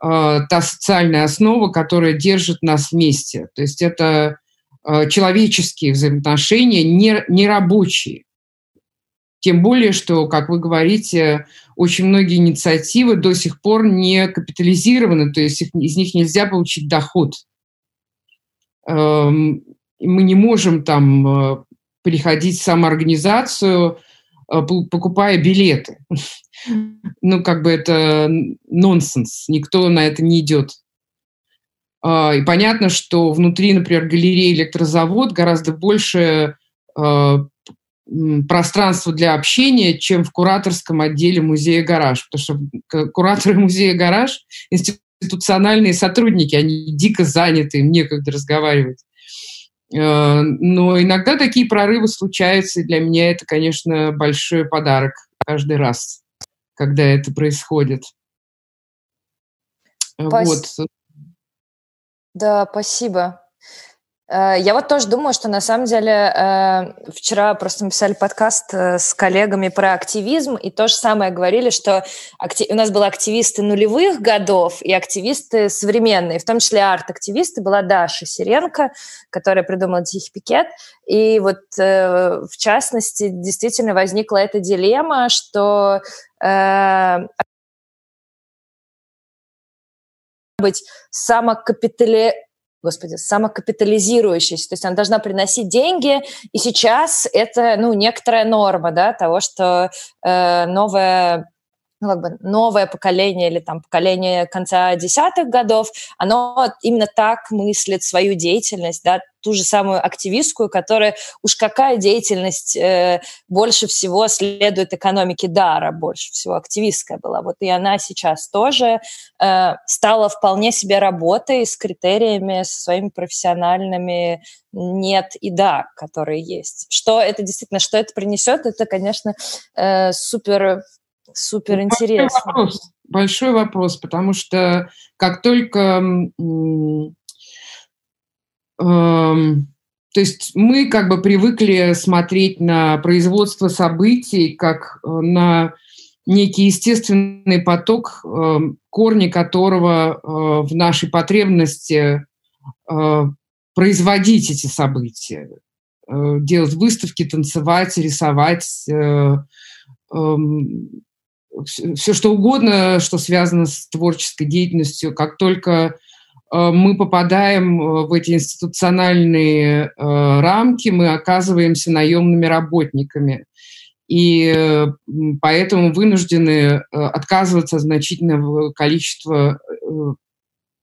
S4: та социальная основа, которая держит нас вместе. То есть это человеческие взаимоотношения, не, не рабочие. Тем более, что, как вы говорите, очень многие инициативы до сих пор не капитализированы, то есть их, из них нельзя получить доход. Эм, мы не можем там э, приходить в самоорганизацию, э, покупая билеты. Ну, как бы это нонсенс, никто на это не идет. А, и понятно, что внутри, например, галереи электрозавод гораздо больше э, пространство для общения, чем в кураторском отделе музея «Гараж». Потому что кураторы музея «Гараж» — институциональные сотрудники, они дико заняты, им некогда разговаривать. Э, но иногда такие прорывы случаются, и для меня это, конечно, большой подарок каждый раз, когда это происходит.
S1: Спас... Вот. Да, спасибо. Э, я вот тоже думаю, что на самом деле э, вчера просто мы писали подкаст э, с коллегами про активизм, и то же самое говорили, что у нас были активисты нулевых годов и активисты современные, в том числе арт-активисты. Была Даша Сиренко, которая придумала «Тихий пикет», и вот в частности действительно возникла эта дилемма, что быть самокапитали господи, самокапитализирующейся, то есть она должна приносить деньги, и сейчас это, ну, некоторая норма, да, того, что э, новое ну, как бы новое поколение или там поколение конца десятых годов, оно именно так мыслит свою деятельность, да, ту же самую активистскую, которая уж какая деятельность э, больше всего следует экономике дара, больше всего активистская была. Вот и она сейчас тоже э, стала вполне себе работой с критериями, со своими профессиональными нет и да, которые есть. Что это действительно, что это принесет, это, конечно, э, супер супер интересно.
S4: Большой вопрос, большой вопрос, потому что как только то есть мы как бы привыкли смотреть на производство событий как э, на некий естественный поток, эм, корни которого э, в нашей потребности э, производить эти события, делать выставки, танцевать, рисовать, эм, все что угодно, что связано с творческой деятельностью, как только мы попадаем э, в эти институциональные э, рамки, мы оказываемся наемными работниками. И поэтому вынуждены отказываться от значительного количества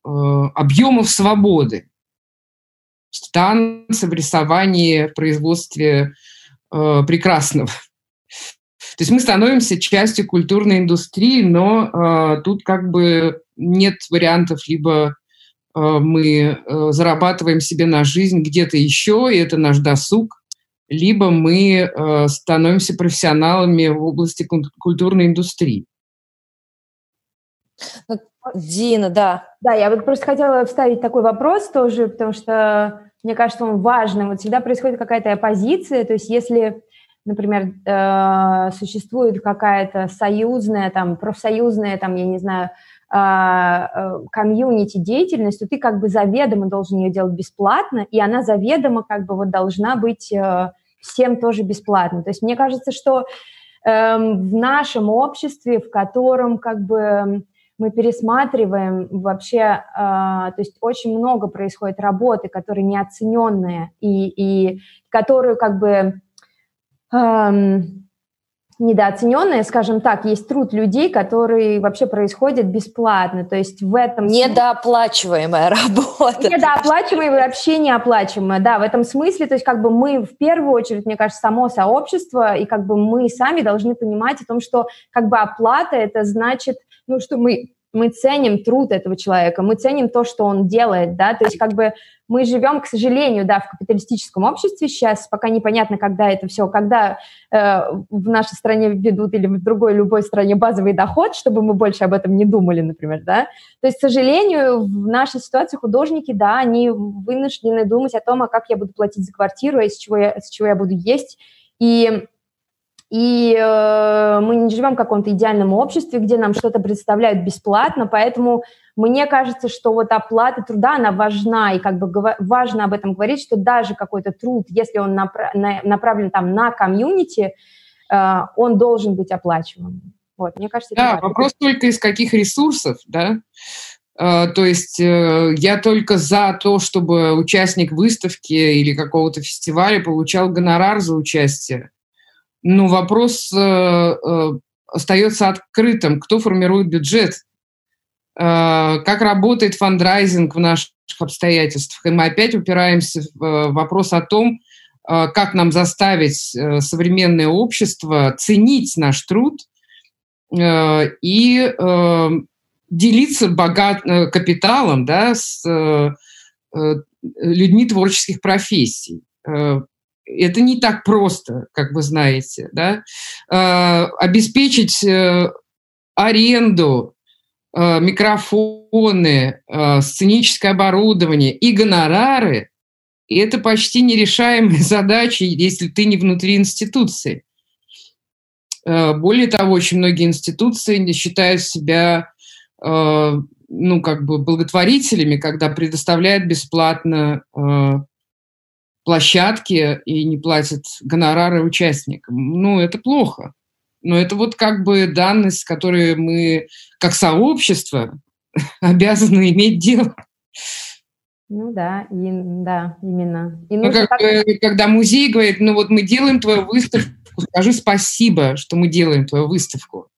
S4: объемов свободы в танце, в рисовании, в производстве прекрасного. То есть мы становимся частью культурной индустрии, но тут как бы нет вариантов либо Э, мы э, зарабатываем себе на жизнь где-то еще, и это наш досуг, либо мы э, становимся профессионалами в области культурной индустрии.
S2: Дина, да. Да, я вот просто хотела вставить такой вопрос тоже, потому что мне кажется, он важный. Вот всегда происходит какая-то оппозиция, то есть если, например, существует какая-то союзная, там, профсоюзная, там, я не знаю, э, комьюнити деятельность, то ты как бы заведомо должен ее делать бесплатно, и она заведомо как бы вот должна быть э, всем тоже бесплатно. То есть мне кажется, что эм, в нашем обществе, в котором как бы мы пересматриваем вообще, э, то есть очень много происходит работы, которые неоцененные и, и которую как бы недооцененная, скажем так, есть труд людей, который вообще происходит бесплатно, то есть в этом...
S1: Недооплачиваемая работа.
S2: Недооплачиваемая, вообще неоплачиваемая, да, в этом смысле, то есть как бы мы в первую очередь, мне кажется, само сообщество, и как бы мы сами должны понимать о том, что как бы оплата это значит, ну, что мы мы ценим труд этого человека, мы ценим то, что он делает, да, то есть как бы мы живем, к сожалению, да, в капиталистическом обществе сейчас, пока непонятно, когда это все, когда э, в нашей стране ведут или в другой любой стране базовый доход, чтобы мы больше об этом не думали, например, да. То есть, к сожалению, в нашей ситуации художники, да, они вынуждены думать о том, а как я буду платить за квартиру, а из чего я, с чего я буду есть, и и э, мы не живем в каком-то идеальном обществе, где нам что-то представляют бесплатно, поэтому мне кажется, что вот оплата труда, она важна, и как бы важно об этом говорить, что даже какой-то труд, если он напра- на- направлен там на комьюнити, э, он должен быть оплачиваем. Вот, мне кажется,
S4: да, вопрос только из каких ресурсов, да? Uh, то есть uh, я только за то, чтобы участник выставки или какого-то фестиваля получал гонорар за участие. Ну, вопрос э, э, остается открытым. Кто формирует бюджет? Э, как работает фандрайзинг в наших обстоятельствах? И мы опять упираемся в вопрос о том, как нам заставить современное общество ценить наш труд и делиться богат, капиталом да, с людьми творческих профессий. Это не так просто, как вы знаете. Да? Э, обеспечить э, аренду, э, микрофоны, э, сценическое оборудование и гонорары – это почти нерешаемые задачи, если ты не внутри институции. Э, более того, очень многие институции считают себя э, ну, как бы благотворителями, когда предоставляют бесплатно э, площадке и не платят гонорары участникам. Ну, это плохо. Но это вот как бы данность, с которой мы, как сообщество, обязаны иметь дело.
S2: Ну да, и, да, именно.
S4: И ну, как, так... когда музей говорит, ну вот мы делаем твою выставку, скажи спасибо, что мы делаем твою выставку.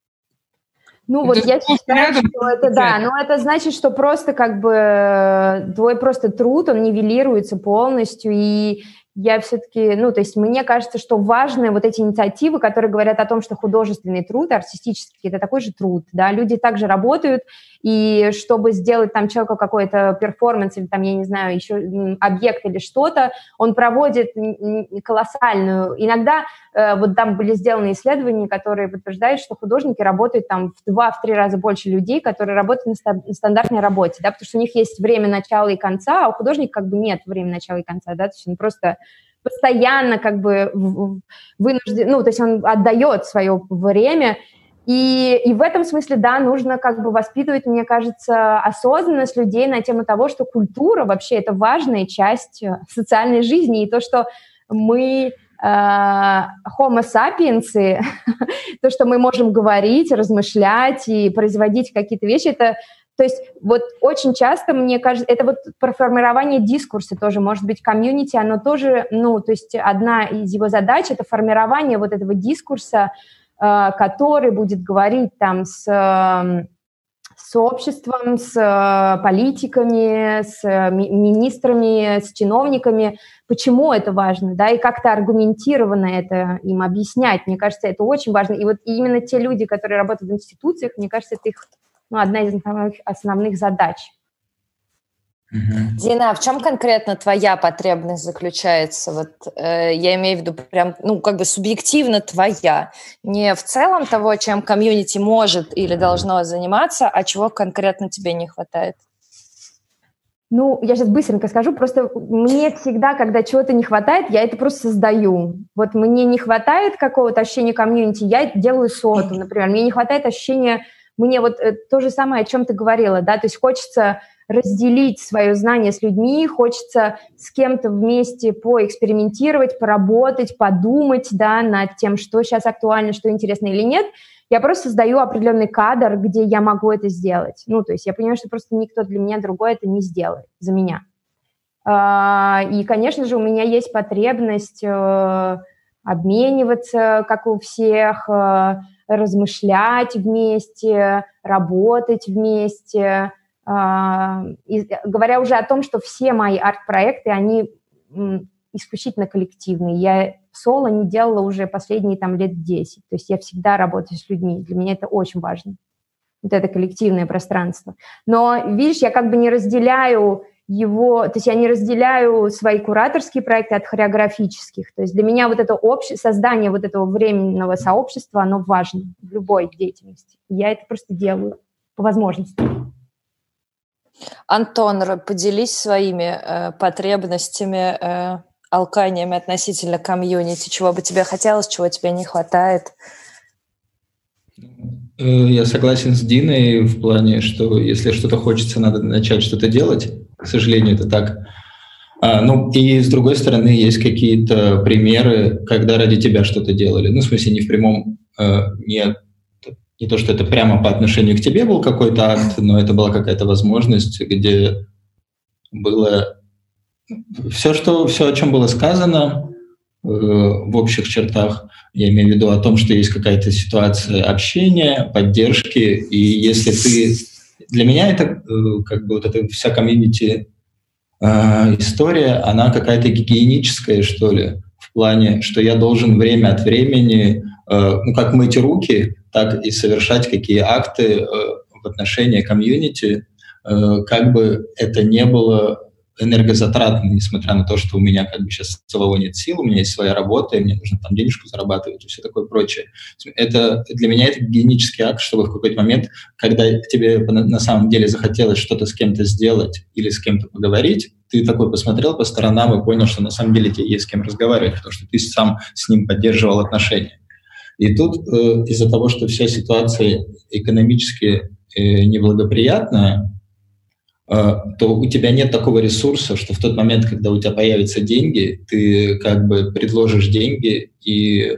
S2: Ну, вот я считаю, что это, да, но это значит, что просто как бы э, твой просто труд, он нивелируется полностью, и я все-таки, ну, то есть мне кажется, что важны вот эти инициативы, которые говорят о том, что художественный труд, артистический, это такой же труд, да, люди также работают, и чтобы сделать там человеку какой-то перформанс или там, я не знаю, еще объект или что-то, он проводит колоссальную, иногда э, вот там были сделаны исследования, которые подтверждают, что художники работают там в два-три раза больше людей, которые работают на стандартной работе, да, потому что у них есть время начала и конца, а у художника как бы нет времени начала и конца, да, то есть он просто постоянно как бы вынужден, ну, то есть он отдает свое время, и, и в этом смысле, да, нужно как бы воспитывать, мне кажется, осознанность людей на тему того, что культура вообще это важная часть э, социальной жизни, и то, что мы э, homo sapiens, то, что мы можем говорить, размышлять и производить какие-то вещи, это то есть вот очень часто, мне кажется, это вот про формирование дискурса тоже, может быть, комьюнити, оно тоже, ну, то есть одна из его задач – это формирование вот этого дискурса, который будет говорить там с с обществом, с э, политиками, с министрами, с чиновниками, почему это важно, да, и как-то аргументированно это им объяснять. Мне кажется, это очень важно. И вот именно те люди, которые работают в институциях, мне кажется, это их ну, одна из основных, основных задач.
S1: Дина, а в чем конкретно твоя потребность заключается? Вот э, я имею в виду прям, ну, как бы субъективно твоя. Не в целом того, чем комьюнити может или должно заниматься, а чего конкретно тебе не хватает?
S2: Ну, я сейчас быстренько скажу, просто мне всегда, когда чего-то не хватает, я это просто создаю. Вот мне не хватает какого-то ощущения комьюнити, я делаю соту, например. Мне не хватает ощущения мне вот э, то же самое, о чем ты говорила, да, то есть хочется разделить свое знание с людьми, хочется с кем-то вместе поэкспериментировать, поработать, подумать, да, над тем, что сейчас актуально, что интересно или нет. Я просто создаю определенный кадр, где я могу это сделать. Ну, то есть я понимаю, что просто никто для меня другой это не сделает за меня. А, и, конечно же, у меня есть потребность э, обмениваться, как у всех, э, размышлять вместе, работать вместе. А, и говоря уже о том, что все мои арт-проекты, они исключительно коллективные. Я соло не делала уже последние там лет 10. То есть я всегда работаю с людьми. Для меня это очень важно. Вот это коллективное пространство. Но, видишь, я как бы не разделяю его, то есть я не разделяю свои кураторские проекты от хореографических. То есть для меня вот это обще... создание вот этого временного сообщества, оно важно в любой деятельности. Я это просто делаю по возможности.
S1: Антон, поделись своими э, потребностями, э, алканиями относительно комьюнити. Чего бы тебе хотелось, чего тебе не хватает?
S3: Э, я согласен с Диной в плане, что если что-то хочется, надо начать что-то делать. К сожалению, это так. А, ну, и с другой стороны, есть какие-то примеры, когда ради тебя что-то делали. Ну, в смысле, не в прямом, э, не, не то, что это прямо по отношению к тебе был какой-то акт, но это была какая-то возможность, где было все, что, все, о чем было сказано э, в общих чертах, я имею в виду о том, что есть какая-то ситуация общения, поддержки, и если ты для меня это э, как бы вот эта вся комьюнити э, история, она какая-то гигиеническая, что ли, в плане, что я должен время от времени, ну, как мыть руки, так и совершать какие акты в отношении комьюнити, как бы это не было энергозатратно, несмотря на то, что у меня как бы сейчас целого нет сил, у меня есть своя работа, и мне нужно там денежку зарабатывать и все такое прочее. Это для меня это гигиенический акт, чтобы в какой-то момент, когда тебе на самом деле захотелось что-то с кем-то сделать или с кем-то поговорить, ты такой посмотрел по сторонам и понял, что на самом деле тебе есть с кем разговаривать, потому что ты сам с ним поддерживал отношения. И тут э, из-за того, что вся ситуация экономически э, неблагоприятная, а, то у тебя нет такого ресурса, что в тот момент, когда у тебя появятся деньги, ты как бы предложишь деньги и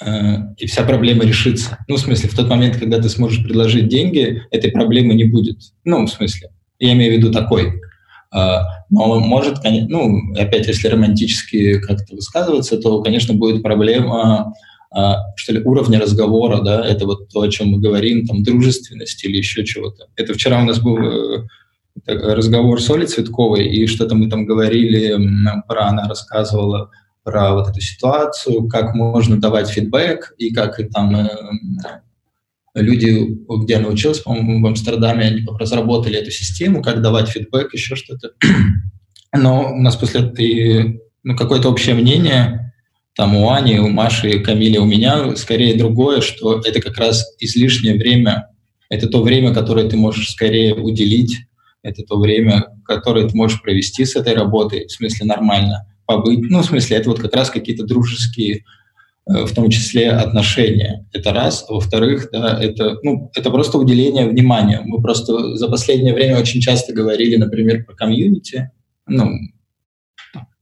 S3: а, и вся проблема решится. Ну, в смысле, в тот момент, когда ты сможешь предложить деньги, этой проблемы не будет. Ну, в смысле, я имею в виду такой. А, но может, ну, опять, если романтически как-то высказываться, то, конечно, будет проблема что ли, уровня разговора, да, это вот то, о чем мы говорим, там, дружественность или еще чего-то. Это вчера у нас был э, разговор с Олей Цветковой, и что-то мы там говорили про, она рассказывала про вот эту ситуацию, как можно давать фидбэк, и как и там э, люди, где она училась, по-моему, в Амстердаме, они разработали эту систему, как давать фидбэк, еще что-то. Но у нас после этой, ну, какое-то общее мнение, там у Ани, у Маши, Камиля, у меня скорее другое, что это как раз излишнее время, это то время, которое ты можешь скорее уделить, это то время, которое ты можешь провести с этой работой, в смысле нормально, побыть. Ну, в смысле, это вот как раз какие-то дружеские Э, в том числе отношения. Это раз. А во-вторых, да, это, ну, это просто уделение внимания. Мы просто за последнее время очень часто говорили, например, про комьюнити, ну,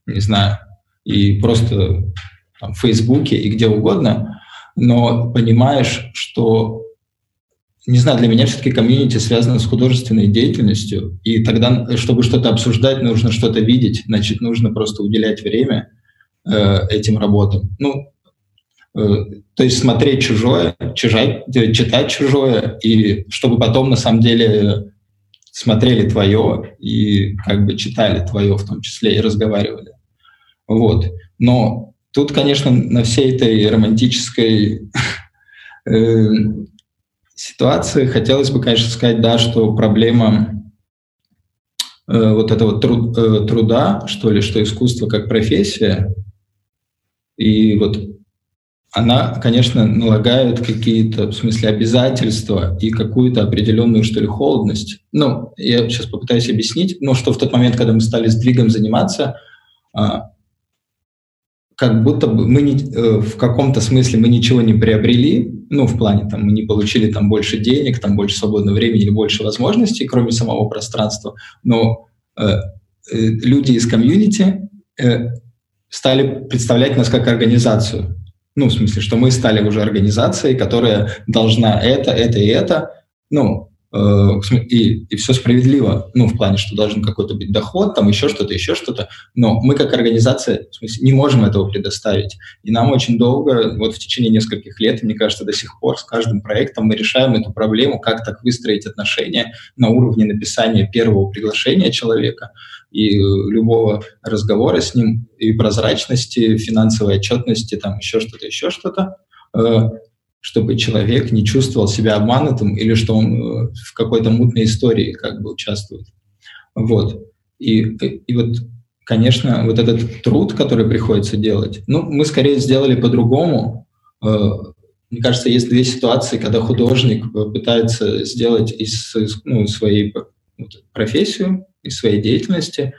S3: не знаю, и просто там, в Фейсбуке и где угодно, но понимаешь, что, не знаю, для меня все-таки комьюнити связано с художественной деятельностью, и тогда, чтобы что-то обсуждать, нужно что-то видеть, значит, нужно просто уделять время э, этим работам. Ну, Э, то есть смотреть чужое, чужать, э, читать чужое, и чтобы потом на самом деле смотрели твое и как бы читали твое в том числе и разговаривали. Вот. Но тут, конечно, на всей этой романтической э, ситуации хотелось бы, конечно, сказать, да, что проблема вот этого труда, что ли, что искусство как профессия, и вот она, конечно, налагает какие-то, в смысле, обязательства и какую-то определенную, что ли, холодность. Ну, я сейчас попытаюсь объяснить, но что в тот момент, когда мы стали сдвигом заниматься, а, как будто бы мы не, э, в каком-то смысле мы ничего не приобрели, ну, в плане, там, мы не получили там больше денег, там, больше свободного времени или больше возможностей, кроме самого пространства, но э, э, люди из комьюнити э, стали представлять нас как организацию. Ну, в смысле, что мы стали уже организацией, которая должна это, это и это. Ну, и, и все справедливо, ну, в плане, что должен какой-то быть доход, там еще что-то, еще что-то, но мы как организация, в смысле, не можем этого предоставить. И нам очень долго, вот в течение нескольких лет, мне кажется, до сих пор с каждым проектом мы решаем эту проблему, как так выстроить отношения на уровне написания первого приглашения человека, и любого разговора с ним, и прозрачности, финансовой отчетности, там еще что-то, еще что-то, э, чтобы человек не чувствовал себя обманутым или что он э, в какой-то мутной истории как бы участвует. Вот. И, и вот, конечно, вот этот труд, который приходится делать, ну, мы скорее сделали по-другому. Э, мне кажется, есть две ситуации, когда художник пытается сделать из ну, своей профессию, из своей деятельности,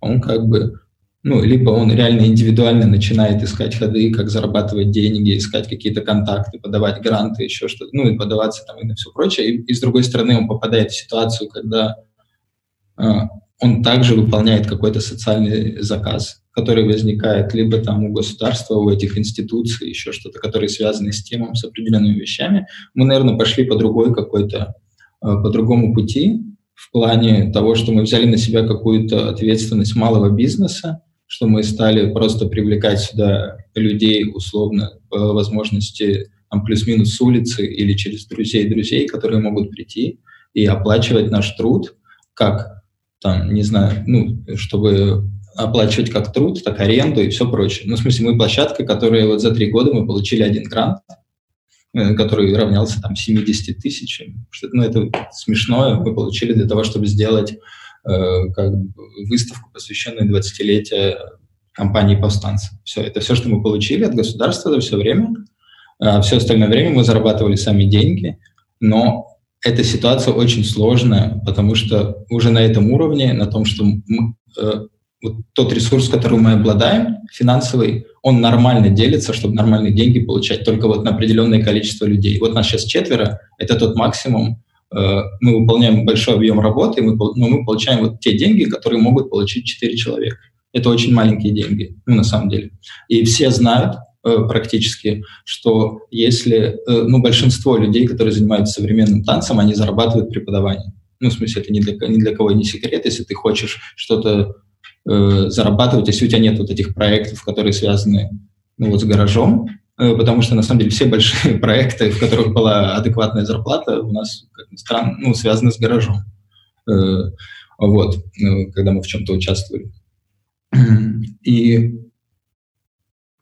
S3: он как бы, ну, либо он реально индивидуально начинает искать ходы, как зарабатывать деньги, искать какие-то контакты, подавать гранты, еще что-то, ну, и подаваться там и на все прочее. И, и с другой стороны, он попадает в ситуацию, когда э, он также выполняет какой-то социальный заказ, который возникает либо там у государства, у этих институций, еще что-то, которые связаны с темом, с определенными вещами. Мы, наверное, пошли по другой какой-то, э, по другому пути, в плане того, что мы взяли на себя какую-то ответственность малого бизнеса, что мы стали просто привлекать сюда людей условно по возможности там, плюс-минус с улицы или через друзей друзей, которые могут прийти и оплачивать наш труд, как там, не знаю, ну, чтобы оплачивать как труд, так аренду и все прочее. Ну, в смысле, мы площадка, которая вот за три года мы получили один грант, Э, который равнялся там 70 тысячам. Ну, это смешное мы получили для того, чтобы сделать как выставку, посвященную 20-летию компании «Повстанцы». Все, это все, что мы получили от государства за все время. А все остальное время мы зарабатывали сами деньги, но эта ситуация очень сложная, потому что уже на этом уровне, на том, что мы, э, вот тот ресурс, который мы обладаем, финансовый, он нормально делится, чтобы нормальные деньги получать только вот на определенное количество людей. Вот нас сейчас четверо, это тот максимум. Мы выполняем большой объем работы, но мы получаем вот те деньги, которые могут получить четыре человека. Это очень маленькие деньги, ну, на самом деле. И все знают э, практически, что если, э, ну, большинство людей, которые занимаются современным танцем, они зарабатывают преподаванием. Ну, в смысле, это ни для, ни для кого не секрет. Если ты хочешь что-то э, зарабатывать, если у тебя нет вот этих проектов, которые связаны ну, вот с гаражом, потому что, на самом деле, все большие проекты, в которых была адекватная зарплата, у нас, как ни странно, ну, связаны с гаражом. Э, вот, когда мы в чем-то участвовали. И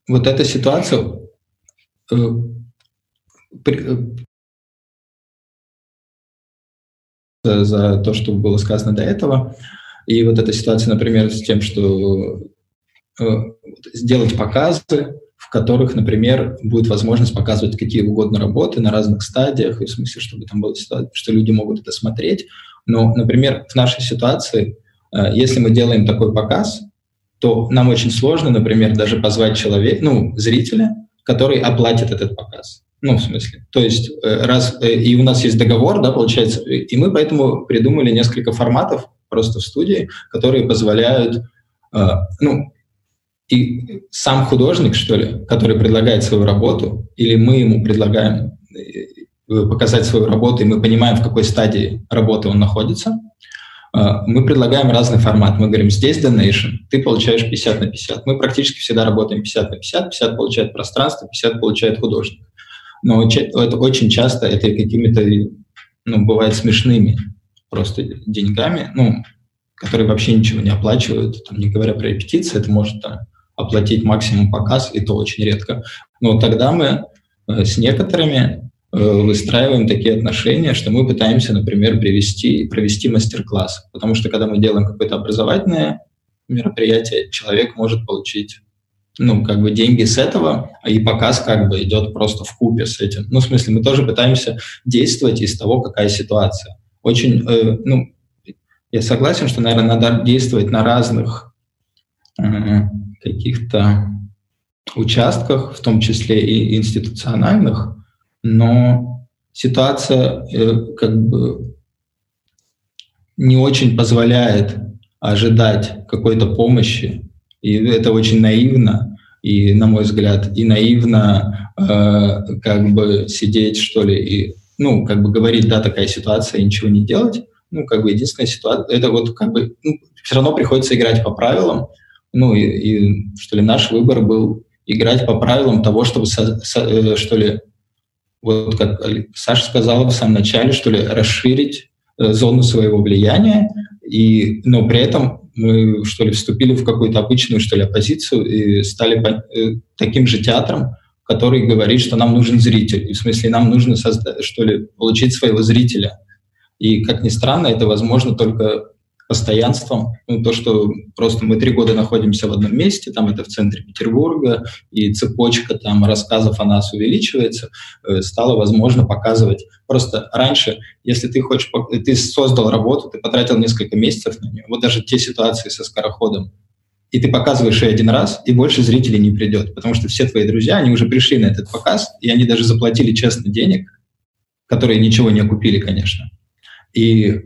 S3: вот эта ситуация за то, что было сказано до этого. И вот эта ситуация, например, с тем, что э, сделать показы, в которых, например, будет возможность показывать какие угодно работы на разных стадиях, и в смысле, чтобы там было ситуация, что люди могут это смотреть. Но, например, в нашей ситуации, э, если мы делаем такой показ, то нам очень сложно, например, даже позвать человека, ну, зрителя, который оплатит этот показ. Ну, в смысле. То есть, э, раз э, и у нас есть договор, да, получается, и мы поэтому придумали несколько форматов просто в студии, которые позволяют, ну, и сам художник, что ли, который предлагает свою работу, или мы ему предлагаем показать свою работу, и мы понимаем, в какой стадии работы он находится, мы предлагаем разный формат. Мы говорим, здесь donation, ты получаешь 50 на 50. Мы практически всегда работаем 50 на 50, 50 получает пространство, 50 получает художник но это очень часто это какими-то, ну, бывает смешными просто деньгами, ну, которые вообще ничего не оплачивают, там, не говоря про репетиции, это может там, оплатить максимум показ, и то очень редко. Но тогда мы э, с некоторыми э, выстраиваем такие отношения, что мы пытаемся, например, привести, провести мастер-класс. Потому что когда мы делаем какое-то образовательное мероприятие, человек может получить ну, как бы деньги с этого, и показ как бы идет просто в купе с этим. Ну, в смысле, мы тоже пытаемся действовать из того, какая ситуация. Очень, э, ну, я согласен, что, наверное, надо действовать на разных э, каких-то участках, в том числе и институциональных, но ситуация э, как бы не очень позволяет ожидать какой-то помощи и это очень наивно, и, на мой взгляд, и наивно э, как бы сидеть, что ли, и, ну, как бы говорить, да, такая ситуация, и ничего не делать. Ну, как бы единственная ситуация, это вот как бы, ну, все равно приходится играть по правилам. Ну, и, и, что ли, наш выбор был играть по правилам того, чтобы, со, со, э, что ли, вот как Саша сказала в самом начале, что ли, расширить э, зону своего влияния, и, но при этом мы, что ли, вступили в какую-то обычную, что ли, оппозицию и стали э, таким же театром, который говорит, что нам нужен зритель. И в смысле, нам нужно, создать, что ли, получить своего зрителя. И, как ни странно, это возможно только постоянством. Ну, то, что просто мы три года находимся в одном месте, там это в центре Петербурга, и цепочка там рассказов о нас увеличивается, э, стало возможно показывать. Просто раньше, если ты хочешь, ты создал работу, ты потратил несколько месяцев на нее, вот даже те ситуации со скороходом, и ты показываешь ее один раз, и больше зрителей не придет, потому что все твои друзья, они уже пришли на этот показ, и они даже заплатили честно денег, которые ничего не окупили, конечно. И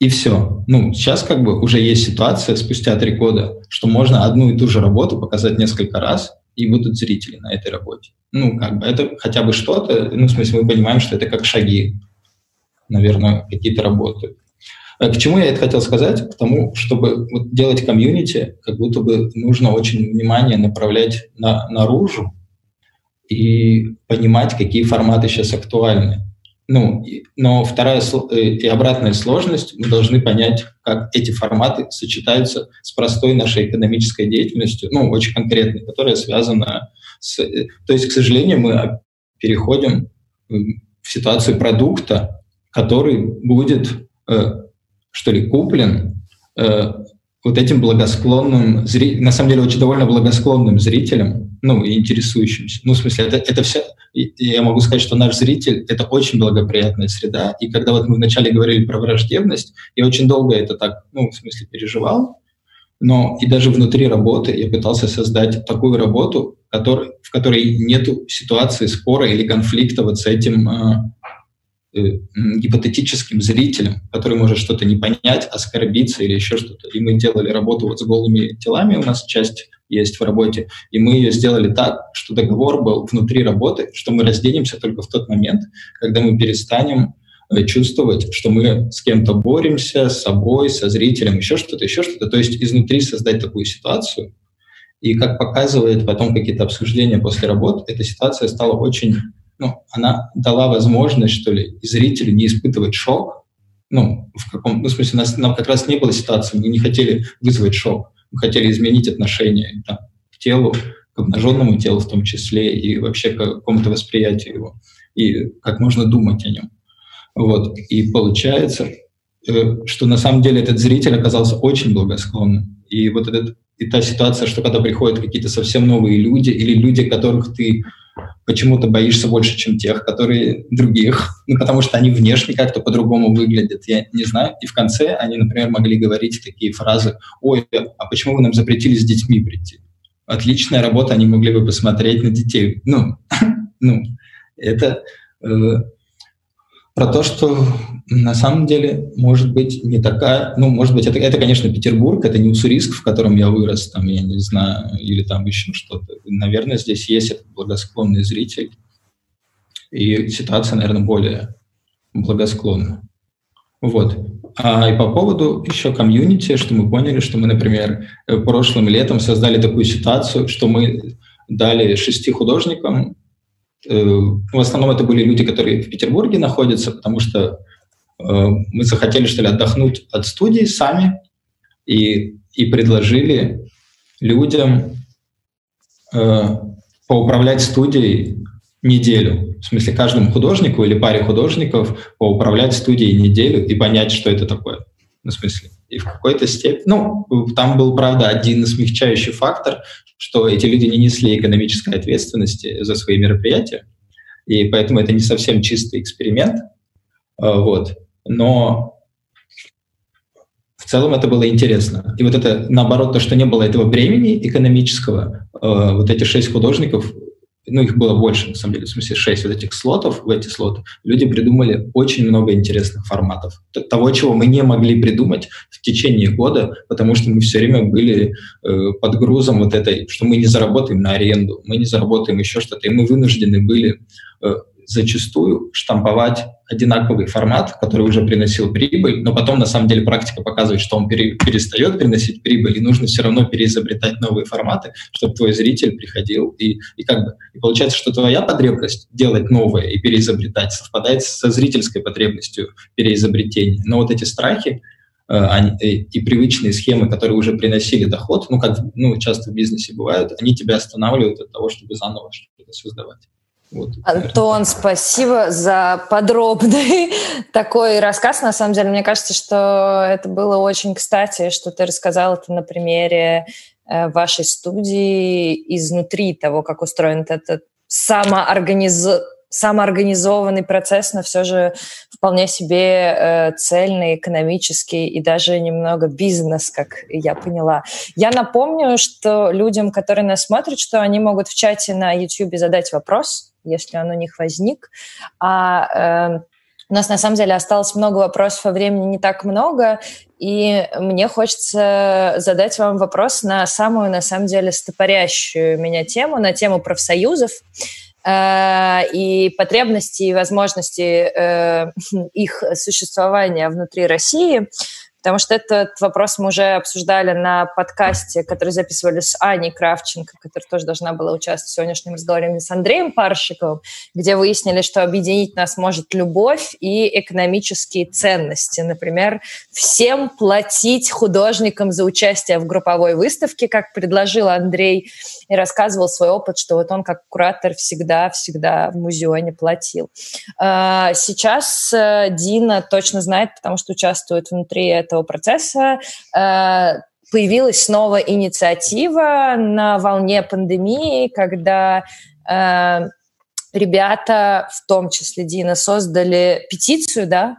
S3: и все. Ну, сейчас как бы уже есть ситуация спустя три года, что можно одну и ту же работу показать несколько раз, и будут зрители на этой работе. Ну, как бы это хотя бы что-то, ну, в смысле, мы понимаем, что это как шаги, наверное, какие-то работают. А к чему я это хотел сказать? К тому, чтобы вот делать комьюнити, как будто бы нужно очень внимание направлять на, наружу и понимать, какие форматы сейчас актуальны. Ну, но вторая э, и обратная сложность, мы должны понять, как эти форматы сочетаются с простой нашей экономической деятельностью, ну, очень конкретной, которая связана с... Э, то есть, к сожалению, мы переходим в ситуацию продукта, который будет, э, что ли, куплен вот этим благосклонным, на самом деле очень довольно благосклонным зрителям, ну, и интересующимся. Ну, в смысле, это, это все, я могу сказать, что наш зритель — это очень благоприятная среда. И когда вот мы вначале говорили про враждебность, я очень долго это так, ну, в смысле, переживал. Но и даже внутри работы я пытался создать такую работу, который, в которой нет ситуации спора или конфликта вот с этим э, гипотетическим зрителем, который может что-то не понять, оскорбиться или еще что-то. И мы делали работу вот с голыми телами, у нас часть есть в работе, и мы ее сделали так, что договор был внутри работы, что мы разденемся только в тот момент, когда мы перестанем э, чувствовать, что мы с кем-то боремся, с собой, со зрителем, еще что-то, еще что-то. То есть изнутри создать такую ситуацию, И как показывает потом какие-то обсуждения после работ, эта ситуация стала очень, ну, она дала возможность, что ли, зрителю не испытывать шок. Ну, в каком, ну, в смысле, нас, нам как раз не было ситуации, мы не хотели вызвать шок, мы хотели изменить отношение там, к телу, к обнаженному телу в том числе, и вообще к какому-то восприятию его, и как можно думать о нем. Вот. И получается, э, что на самом деле этот зритель оказался очень благосклонным. И вот этот, и та ситуация, что когда приходят какие-то совсем новые люди или люди, которых ты почему-то боишься больше, чем тех, которые других, ну, потому что они внешне как-то по-другому выглядят, я не знаю. И в конце они, например, могли говорить такие фразы, ой, а почему вы нам запретили с детьми прийти? Отличная работа, они могли бы посмотреть на детей. Ну, ну это э, про то, что на самом деле может быть не такая, ну, может быть, это, это, конечно, Петербург, это не Уссурийск, в котором я вырос, там, я не знаю, или там еще что-то. Наверное, здесь есть этот благосклонный зритель, и ситуация, наверное, более благосклонна. Вот. А и по поводу еще комьюнити, что мы поняли, что мы, например, прошлым летом создали такую ситуацию, что мы дали шести художникам в основном это были люди, которые в Петербурге находятся, потому что э, мы захотели, что ли, отдохнуть от студии сами и, и предложили людям э, поуправлять студией неделю. В смысле, каждому художнику или паре художников поуправлять студией неделю и понять, что это такое. Ну, в смысле, и в какой-то степени... Ну, там был, правда, один смягчающий фактор, что эти люди не несли экономической ответственности за свои мероприятия, и поэтому это не совсем чистый эксперимент. А, вот. Но в целом это было интересно. И вот это, наоборот, то, что не было этого бремени экономического, а, вот эти шесть художников ну, их было больше, на самом деле, в смысле, шесть вот этих слотов, в эти слоты, люди придумали очень много интересных форматов. Того, чего мы не могли придумать в течение года, потому что мы все время были э, под грузом вот этой, что мы не заработаем на аренду, мы не заработаем еще что-то, и мы вынуждены были э, зачастую штамповать одинаковый формат, который уже приносил прибыль, но потом на самом деле практика показывает, что он пере, перестает приносить прибыль, и нужно все равно переизобретать новые форматы, чтобы твой зритель приходил и, и как бы и получается, что твоя потребность делать новое и переизобретать совпадает со зрительской потребностью переизобретения. Но вот эти страхи э, э, и привычные схемы, которые уже приносили доход, ну как ну часто в бизнесе бывают, они тебя останавливают от того, чтобы заново что-то создавать.
S1: Вот, Антон, спасибо за подробный такой рассказ. На самом деле, мне кажется, что это было очень кстати, что ты рассказал это на примере э, вашей студии изнутри того, как устроен этот самоорганиз... самоорганизованный процесс, но все же вполне себе э, цельный, экономический и даже немного бизнес, как я поняла. Я напомню, что людям, которые нас смотрят, что они могут в чате на YouTube задать вопрос, если он у них возник. А э, у нас на самом деле осталось много вопросов, а времени не так много, и мне хочется задать вам вопрос на самую, на самом деле, стопорящую меня тему, на тему профсоюзов э, и потребности и возможности э, их существования внутри России. Потому что этот вопрос мы уже обсуждали на подкасте, который записывали с Аней Кравченко, которая тоже должна была участвовать в сегодняшнем разговоре с Андреем Паршиковым, где выяснили, что объединить нас может любовь и экономические ценности. Например, всем платить художникам за участие в групповой выставке, как предложил Андрей, и рассказывал свой опыт, что вот он как куратор всегда-всегда в музеоне платил. А, сейчас э, Дина точно знает, потому что участвует внутри этого процесса, э, появилась снова инициатива на волне пандемии, когда э, ребята, в том числе Дина, создали петицию, да,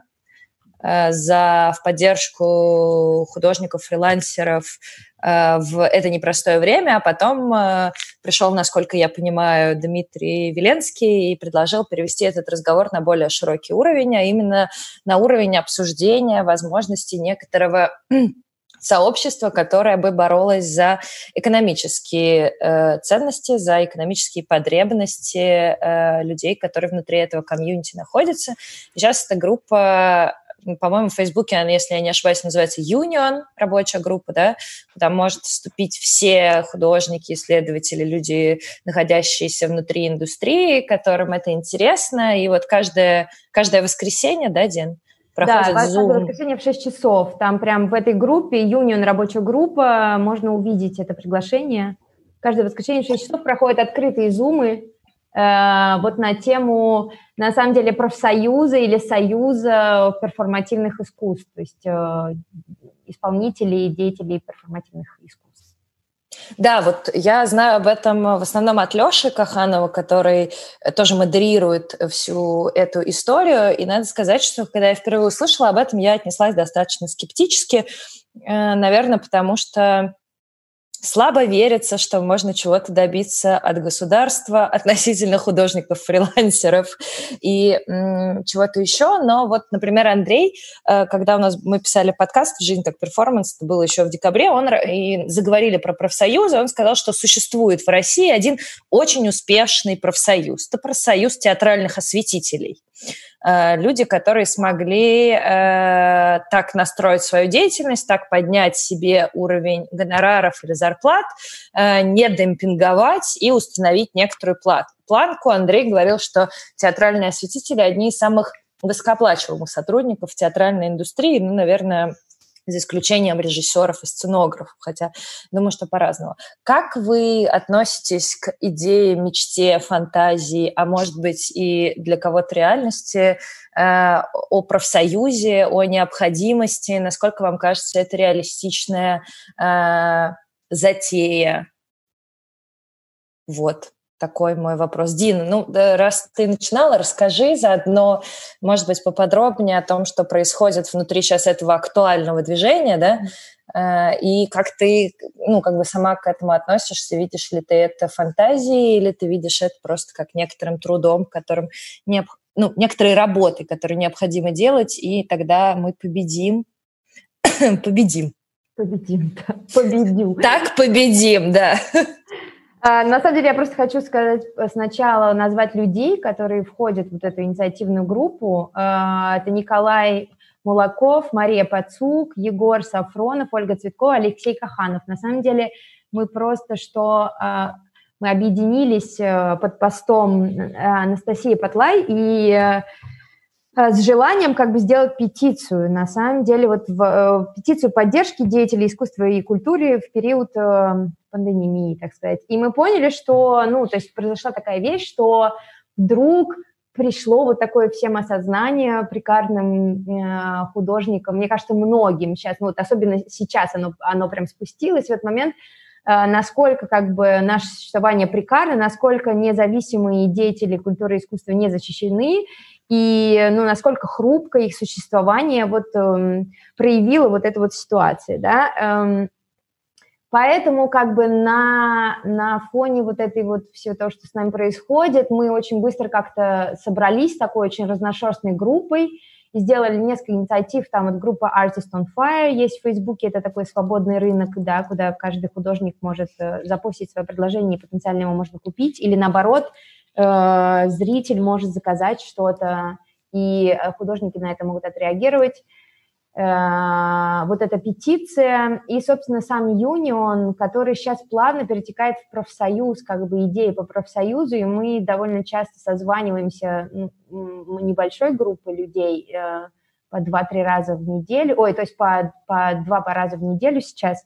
S1: за в поддержку художников, фрилансеров э, в это непростое время, а потом э, пришел, насколько я понимаю, Дмитрий Веленский и предложил перевести этот разговор на более широкий уровень, а именно на уровень обсуждения возможностей некоторого сообщества, которое бы боролось за экономические э, ценности, за экономические потребности э, людей, которые внутри этого комьюнити находятся. сейчас эта группа по-моему, в Фейсбуке если я не ошибаюсь, называется Union, рабочая группа, да, куда может вступить все художники, исследователи, люди, находящиеся внутри индустрии, которым это интересно. И вот каждое, каждое воскресенье, да, Дин, проходит
S2: да,
S1: Zoom.
S2: Да, воскресенье в 6 часов. Там прям в этой группе, Union, рабочая группа, можно увидеть это приглашение. Каждое воскресенье в 6 часов проходят открытые зумы, вот на тему, на самом деле, профсоюза или союза перформативных искусств, то есть э, исполнителей и деятелей перформативных искусств.
S1: Да, вот я знаю об этом в основном от Леши Каханова, который тоже модерирует всю эту историю. И надо сказать, что когда я впервые услышала об этом, я отнеслась достаточно скептически, э, наверное, потому что слабо верится, что можно чего-то добиться от государства относительно художников-фрилансеров и чего-то еще. Но вот, например, Андрей, э, когда у нас мы писали подкаст «Жизнь как перформанс», это было еще в декабре, он и заговорили про профсоюзы, он сказал, что существует в России один очень успешный профсоюз. Это профсоюз театральных осветителей. Э, люди, которые смогли э, так настроить свою деятельность, так поднять себе уровень гонораров или зарплат, э, не демпинговать и установить некоторую плат, планку. Андрей говорил, что театральные осветители одни из самых высокооплачиваемых сотрудников театральной индустрии, ну, наверное, за исключением режиссеров и сценографов, хотя думаю, что по-разному. Как вы относитесь к идее, мечте, фантазии, а может быть и для кого-то реальности, э, о профсоюзе, о необходимости? Насколько вам кажется это реалистичная э, затея? Вот такой мой вопрос. Дина, ну, раз ты начинала, расскажи заодно, может быть, поподробнее о том, что происходит внутри сейчас этого актуального движения, да, э, и как ты, ну, как бы сама к этому относишься, видишь ли ты это фантазией, или ты видишь это просто как некоторым трудом, которым необ... ну, некоторые работы, которые необходимо делать, и тогда мы победим, победим.
S2: Победим, да, победим.
S1: Так победим, да.
S2: А, на самом деле я просто хочу сказать э, сначала назвать людей, которые входят в вот эту инициативную группу. А, это Николай Мулаков, Мария Пацук, Егор Сафронов, Ольга Цветкова, Алексей Каханов. На самом деле мы просто что а, мы объединились э, под постом э, Анастасии Патлай и с желанием как бы сделать петицию. На самом деле вот в, петицию поддержки деятелей искусства и культуры в период пандемии, так сказать. И мы поняли, что, ну, то есть произошла такая вещь, что вдруг пришло вот такое всем осознание прикарным э, художникам, мне кажется, многим сейчас, ну вот особенно сейчас оно, оно прям спустилось в этот момент, э, насколько как бы наше существование прикарно, насколько независимые деятели культуры и искусства не защищены, и ну, насколько хрупко их существование вот э, проявило вот эту вот ситуацию, да, э, Поэтому как бы на, на фоне вот этой вот всего того, что с нами происходит, мы очень быстро как-то собрались такой очень разношерстной группой и сделали несколько инициатив. Там вот группа Artist on Fire есть в Фейсбуке, это такой свободный рынок, да, куда каждый художник может э, запустить свое предложение и потенциально его можно купить. Или наоборот, э, зритель может заказать что-то, и э, художники на это могут отреагировать. Э, вот эта петиция и, собственно, сам Юнион, который сейчас плавно перетекает в профсоюз, как бы идеи по профсоюзу, и мы довольно часто созваниваемся небольшой группой людей э, по два-три раза в неделю, ой, то есть по, по два по раза в неделю сейчас.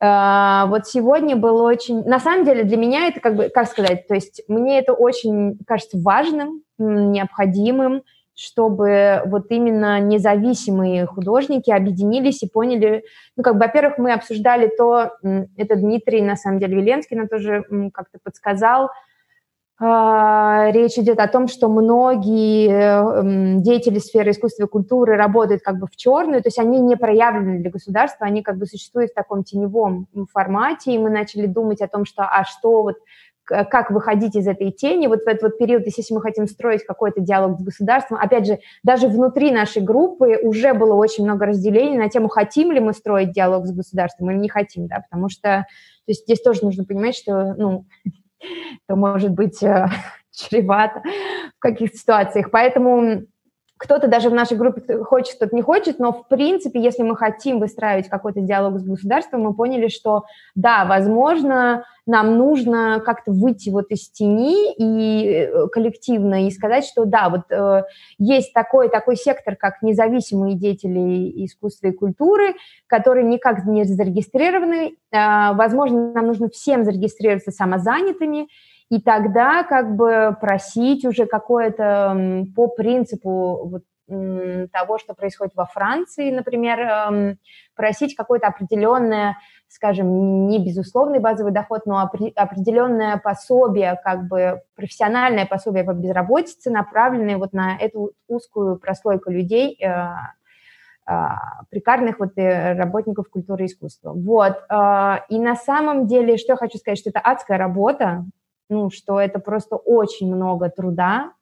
S2: Э, вот сегодня было очень... На самом деле для меня это как бы, как сказать, то есть мне это очень кажется важным, необходимым, чтобы вот именно независимые художники объединились и поняли, ну, как бы, во-первых, мы обсуждали то, это Дмитрий, на самом деле, Веленский нам тоже как-то подсказал, а, речь идет о том, что многие деятели сферы искусства и культуры работают как бы в черную, то есть они не проявлены для государства, они как бы существуют в таком теневом формате, и мы начали думать о том, что а что вот как выходить из этой тени, вот в этот вот период, если мы хотим строить какой-то диалог с государством, опять же, даже внутри нашей группы уже было очень много разделений на тему, хотим ли мы строить диалог с государством или не хотим, да, потому что то есть здесь тоже нужно понимать, что, ну, это может быть э, чревато в каких-то ситуациях. Поэтому кто-то даже в нашей группе хочет, кто-то не хочет, но в принципе, если мы хотим выстраивать какой-то диалог с государством, мы поняли, что да, возможно, нам нужно как-то выйти вот из тени и э, коллективно и сказать, что да, вот э, есть такой, такой сектор, как независимые деятели искусства и культуры, которые никак не зарегистрированы. Э, возможно, нам нужно всем зарегистрироваться самозанятыми, и тогда как бы просить уже какое-то по принципу вот, того, что происходит во Франции, например, эм, просить какое-то определенное, скажем, не безусловный базовый доход, но определенное пособие, как бы профессиональное пособие по безработице, направленное вот на эту узкую прослойку людей, э, э, прикарных вот э, работников культуры и искусства. Вот. И на самом деле, что я хочу сказать, что это адская работа, ну, что это просто очень много труда.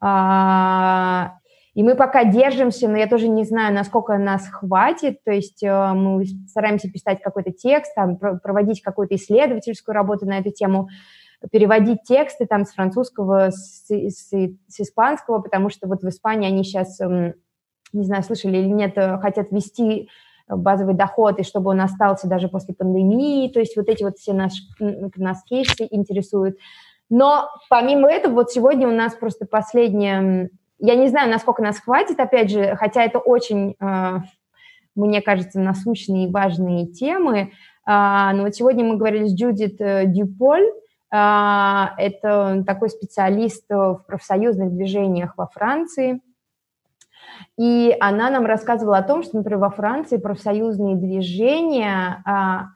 S2: А, и мы пока держимся, но я тоже не знаю, насколько нас хватит. То есть э, мы стараемся писать какой-то текст, там, проводить какую-то исследовательскую работу на эту тему, переводить тексты там с французского, с, с, с испанского, потому что вот в Испании они сейчас, эм, не знаю, слышали или нет, э, хотят вести базовый доход, и чтобы он остался даже после пандемии, то есть вот эти вот все наш, нас кейсы интересуют. Но помимо этого, вот сегодня у нас просто последняя, я не знаю, насколько нас хватит, опять же, хотя это очень, э, мне кажется, насущные и важные темы, а, но вот сегодня мы говорили с Джудит э, Дюполь, а, это такой специалист в профсоюзных движениях во Франции, и она нам рассказывала о том, что, например, во Франции профсоюзные движения, а,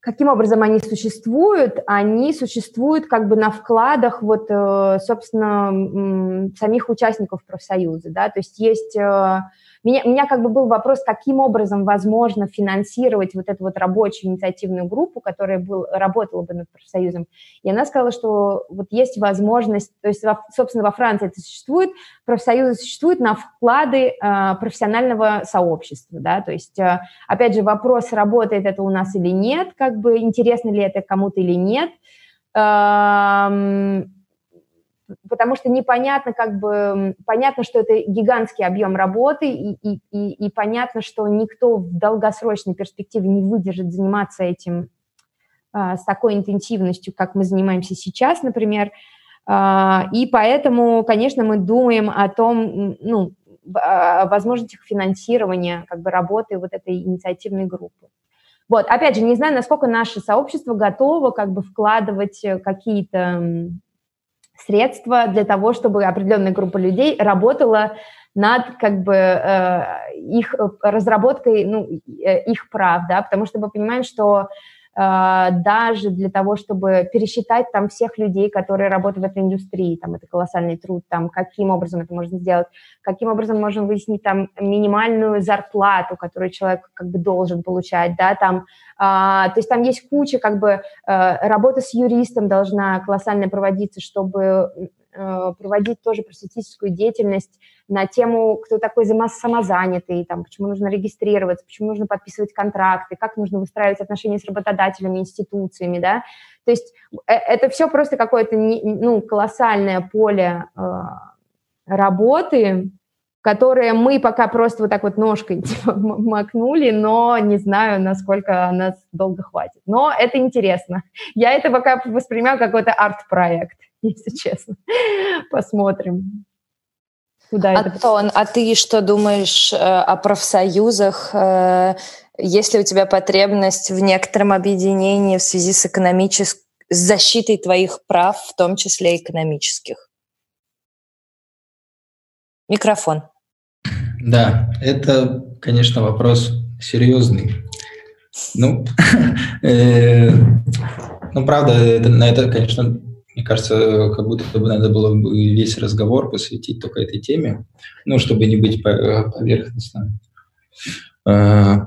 S2: каким образом они существуют, они существуют как бы на вкладах вот, э, собственно, самих участников профсоюза, да, то есть есть э, меня, у меня как бы был вопрос, каким образом возможно финансировать вот эту вот рабочую инициативную группу, которая был, работала бы над профсоюзом. И она сказала, что вот есть возможность, то есть, собственно, во Франции это существует, профсоюзы существуют на вклады э, профессионального сообщества, да, то есть, э, опять же, вопрос, работает это у нас или нет, как бы интересно ли это кому-то или нет, эм, потому что непонятно, как бы, понятно, что это гигантский объем работы, и, и, и, и понятно, что никто в долгосрочной перспективе не выдержит заниматься этим а, с такой интенсивностью, как мы занимаемся сейчас, например. А, и поэтому, конечно, мы думаем о том, ну, о возможностях финансирования как бы работы вот этой инициативной группы. Вот, опять же, не знаю, насколько наше сообщество готово как бы вкладывать какие-то средства для того, чтобы определенная группа людей работала над как бы э, их разработкой ну, э, их прав, да, потому что мы понимаем, что даже для того, чтобы пересчитать там всех людей, которые работают в этой индустрии, там это колоссальный труд, там каким образом это можно сделать, каким образом можем выяснить там минимальную зарплату, которую человек как бы должен получать, да, там, а, то есть там есть куча как бы а, работа с юристом должна колоссально проводиться, чтобы проводить тоже просветительскую деятельность на тему, кто такой самозанятый, там, почему нужно регистрироваться, почему нужно подписывать контракты, как нужно выстраивать отношения с работодателями, институциями, да. То есть э, это все просто какое-то ну, колоссальное поле э, работы, которое мы пока просто вот так вот ножкой типа, макнули, но не знаю, насколько нас долго хватит. Но это интересно. Я это пока воспринимаю как какой-то арт-проект. если честно. Посмотрим.
S1: Куда Антон, это... а ты что думаешь э, о профсоюзах? Э, есть ли у тебя потребность в некотором объединении в связи с экономической с защитой твоих прав, в том числе экономических? Микрофон.
S3: Да, это, конечно, вопрос серьезный. Ну, э, ну правда, на это, конечно, мне кажется, как будто бы надо было бы весь разговор посвятить только этой теме, ну, чтобы не быть поверхностным. А,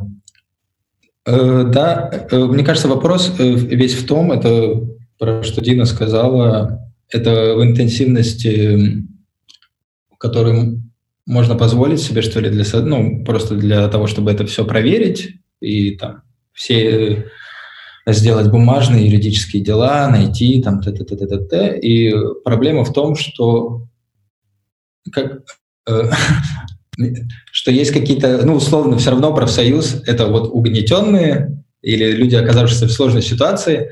S3: э, да, э, мне кажется, вопрос э, весь в том, это про что Дина сказала, это в интенсивности, которую можно позволить себе, что ли, для, ну, просто для того, чтобы это все проверить, и там все сделать бумажные юридические дела, найти там т т т т т т. И проблема в том, что как, что есть какие-то, ну, условно, все равно профсоюз — это вот угнетенные или люди, оказавшиеся в сложной ситуации,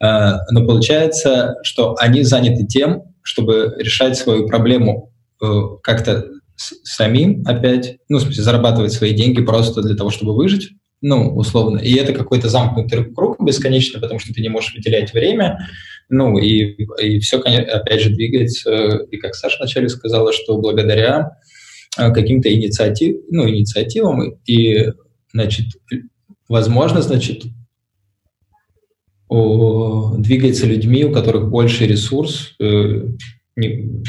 S3: но получается, что они заняты тем, чтобы решать свою проблему как-то самим опять, ну, в смысле, зарабатывать свои деньги просто для того, чтобы выжить, ну, условно. И это какой-то замкнутый круг бесконечный, потому что ты не можешь выделять время, ну, и, и все, опять же, двигается. И как Саша вначале сказала, что благодаря э, каким-то инициатив, ну, инициативам и, значит, возможно, значит, двигается людьми, у которых больше ресурс, э, не,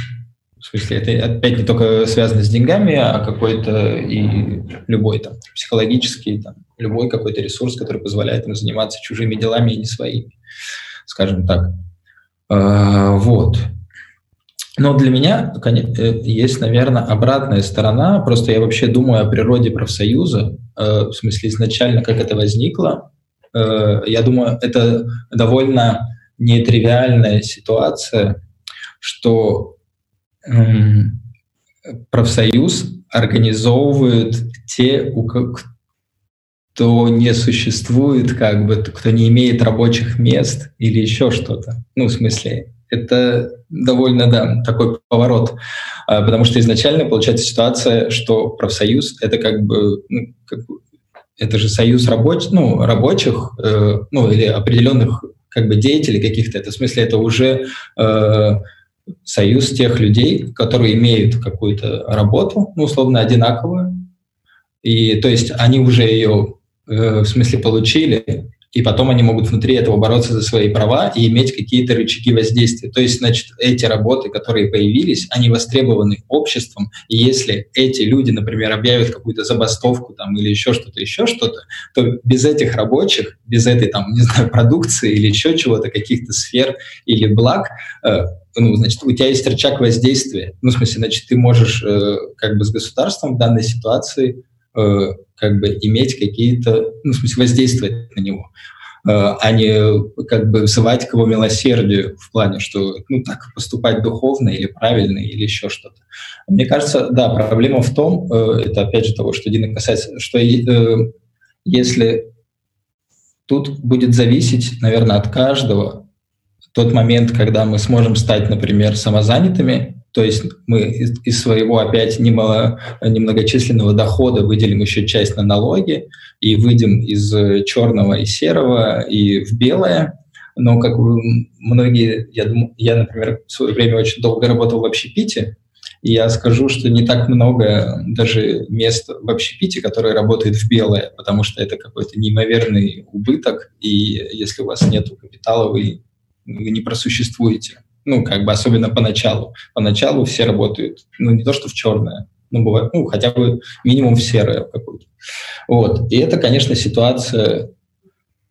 S3: в смысле, это опять не только связано с деньгами, а какой-то и любой там психологический, там, любой какой-то ресурс, который позволяет им заниматься чужими делами и не своими, скажем так. А, вот. Но для меня э, есть, наверное, обратная сторона. Просто я вообще думаю о природе профсоюза, э, в смысле изначально, как это возникло. Э, я думаю, это довольно нетривиальная ситуация, что профсоюз организовывают те, кто не существует, как бы, кто не имеет рабочих мест или еще что-то. Ну, в смысле, это довольно, да, такой поворот. А, потому что изначально получается ситуация, что профсоюз — это как бы, ну, как бы это же союз рабоч, ну, рабочих, э, ну, или определенных как бы деятелей каких-то. Это в смысле, это уже э, союз тех людей, которые имеют какую-то работу, ну, условно, одинаковую, и то есть они уже ее, э, в смысле, получили, и потом они могут внутри этого бороться за свои права и иметь какие-то рычаги воздействия. То есть, значит, эти работы, которые появились, они востребованы обществом, и если эти люди, например, объявят какую-то забастовку там или еще что-то, еще что-то, то без этих рабочих, без этой там, не знаю, продукции или еще чего-то, каких-то сфер или благ, э, ну, значит, у тебя есть рычаг воздействия. Ну, в смысле, значит, ты можешь э, как бы с государством в данной ситуации э, как бы иметь какие-то, ну, в смысле, воздействовать на него, э, а не как бы взывать к его милосердию в плане, что, ну, так поступать духовно или правильно, или еще что-то. Мне кажется, да, проблема в том, э, это опять же того, что Дина касается, что э, если тут будет зависеть, наверное, от каждого, тот момент, когда мы сможем стать, например, самозанятыми, то есть мы из, своего опять немало, немногочисленного дохода выделим еще часть на налоги и выйдем из черного и серого и в белое. Но как многие, я, я, например, в свое время очень долго работал в общепите, и я скажу, что не так много даже мест в общепите, которые работают в белое, потому что это какой-то неимоверный убыток, и если у вас нет капитала, вы вы не просуществуете. Ну, как бы особенно поначалу. Поначалу все работают, ну, не то что в черное, ну, бывает, ну, хотя бы минимум в серое какую-то. Вот. И это, конечно, ситуация